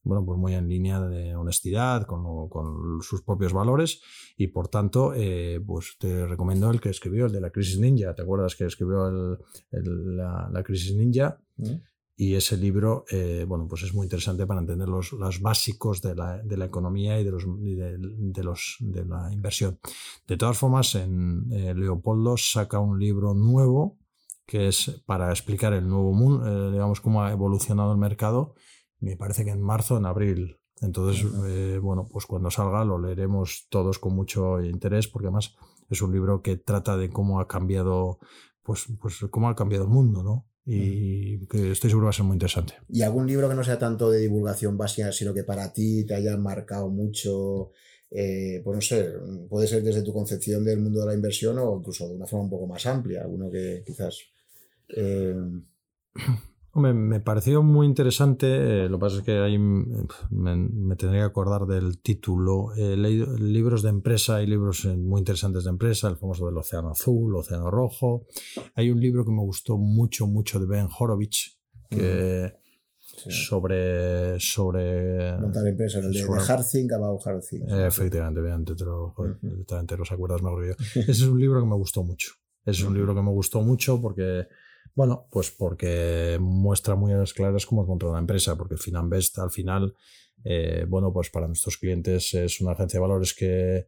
bueno, pues muy en línea de honestidad, con, con sus propios valores y por tanto, eh, pues te recomiendo el que escribió, el de la crisis ninja, ¿te acuerdas que escribió el- el- la, la crisis ninja? ¿Mm? y ese libro, eh, bueno, pues es muy interesante para entender los, los básicos de la, de la, economía y, de, los, de, de, los, de la inversión. De todas formas, en eh, Leopoldo saca un libro nuevo que es para explicar el nuevo mundo, eh, digamos, cómo ha evolucionado el mercado. Me parece que en marzo, en abril. Entonces, eh, bueno, pues cuando salga lo leeremos todos con mucho interés, porque además es un libro que trata de cómo ha cambiado, pues, pues cómo ha cambiado el mundo, ¿no? y que estoy seguro va a ser muy interesante. ¿Y algún libro que no sea tanto de divulgación básica, sino que para ti te haya marcado mucho? Eh, pues no sé, puede ser desde tu concepción del mundo de la inversión o incluso de una forma un poco más amplia, alguno que quizás... Eh... Me, me, pareció muy interesante, eh, lo que pasa es que ahí me, me, tendría que acordar del título. He leído libros de empresa, hay libros eh, muy interesantes de empresa, el famoso del Océano Azul, Océano Rojo. Hay un libro que me gustó mucho, mucho de Ben Horowitz, que sí. sobre, sobre... Montar empresas, el de, sobre, de Hard Think About Hard Things. efectivamente, te, te, lo, uh -huh. te los acuerdas mejor que yo. Ese es un libro que me gustó mucho. Ese es un libro que me gustó mucho porque bueno, pues porque muestra muy a las claras cómo es montar una empresa, porque Finanbest al final, eh, bueno, pues para nuestros clientes es una agencia de valores que,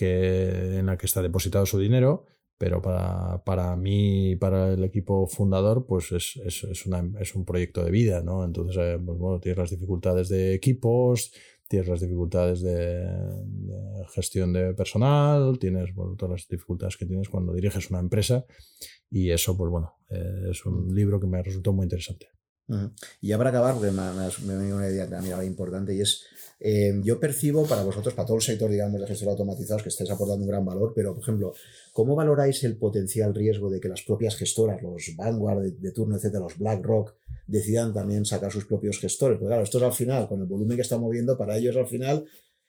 en la que está depositado su dinero, pero para, para mí y para el equipo fundador, pues es, es, es, una, es un proyecto de vida, ¿no? Entonces, eh, pues bueno, tienes las dificultades de equipos, tienes las dificultades de, de gestión de personal, tienes bueno, todas las dificultades que tienes cuando diriges una empresa y eso, pues bueno, eh, es un libro que me resultó muy interesante. Uh -huh. Y ya para acabar, porque me, me, me una idea también importante y es, eh, yo percibo para vosotros, para todo el sector, digamos, de gestión automatizados, que estáis aportando un gran valor, pero, por ejemplo, ¿cómo valoráis el potencial riesgo de que las propias gestoras, los Vanguard de, de turno, etcétera, los BlackRock, decidan también sacar sus propios gestores? Porque claro, esto es al final, con el volumen que está moviendo, para ellos al final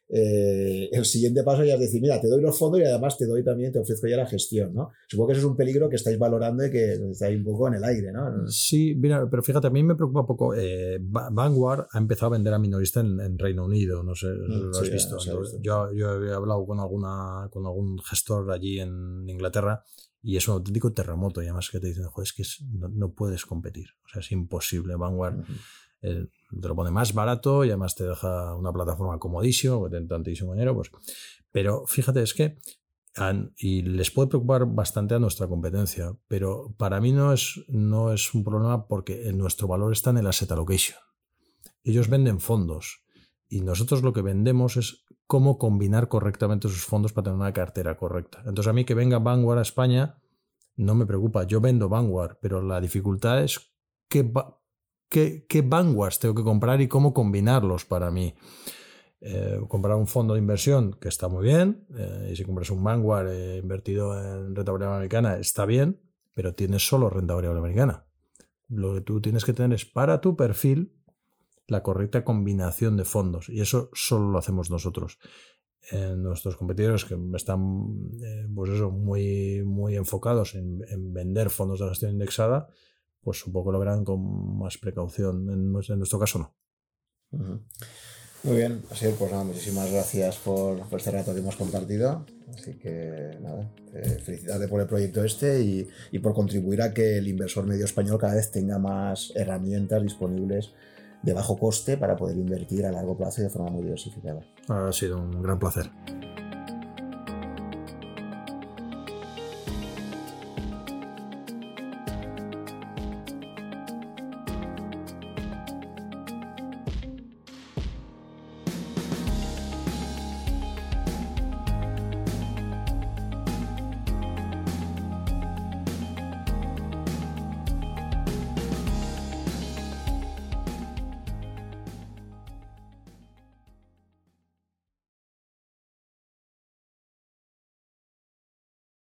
eh, el siguiente paso ya es decir, mira, te doy los fondos y además te doy también, te ofrezco ya la gestión, ¿no? Supongo que eso es un peligro que estáis valorando y que estáis un poco en el aire, ¿no? Sí, mira, pero fíjate, a mí me preocupa un poco. Eh, Vanguard ha empezado a vender a minorista en, en Reino Unido, no sé, mm, lo has sí, visto. Sí, yo, yo, he hablado con, alguna, con algún gestor allí en Inglaterra y es un auténtico terremoto y además que te dicen, joder, es que es, no, no, puedes competir, o sea, es imposible. Vanguard. Uh -huh eh, te lo pone más barato y además te deja una plataforma comodísimo, que tiene tantísimo dinero, pues. Pero fíjate, es que y les puede preocupar bastante a nuestra competencia, pero para mí no es, no es un problema porque nuestro valor está en el asset allocation. Ellos venden fondos y nosotros lo que vendemos es cómo combinar correctamente sus fondos para tener una cartera correcta. Entonces a mí que venga Vanguard a España no me preocupa, yo vendo Vanguard, pero la dificultad es que qué, qué vanguards tengo que comprar y cómo combinarlos para mí. Eh, comprar un fondo de inversión que está muy bien, eh, y si compras un Vanguard eh, invertido en renta variable americana está bien, pero tienes solo renta variable americana. Lo que tú tienes que tener es para tu perfil la correcta combinación de fondos y eso solo lo hacemos nosotros. nuestros competidores que están pues eso, muy, muy enfocados en, en vender fondos de gestión indexada, pues un poco lo verán con más precaución. En, nuestro caso no. Muy bien, así pues nada, muchísimas gracias por, por, este rato que hemos compartido. Así que nada, eh, felicidades por el proyecto este y, y, por contribuir a que el inversor medio español cada vez tenga más herramientas disponibles de bajo coste para poder invertir a largo plazo y de forma muy diversificada. Ha sido un gran placer.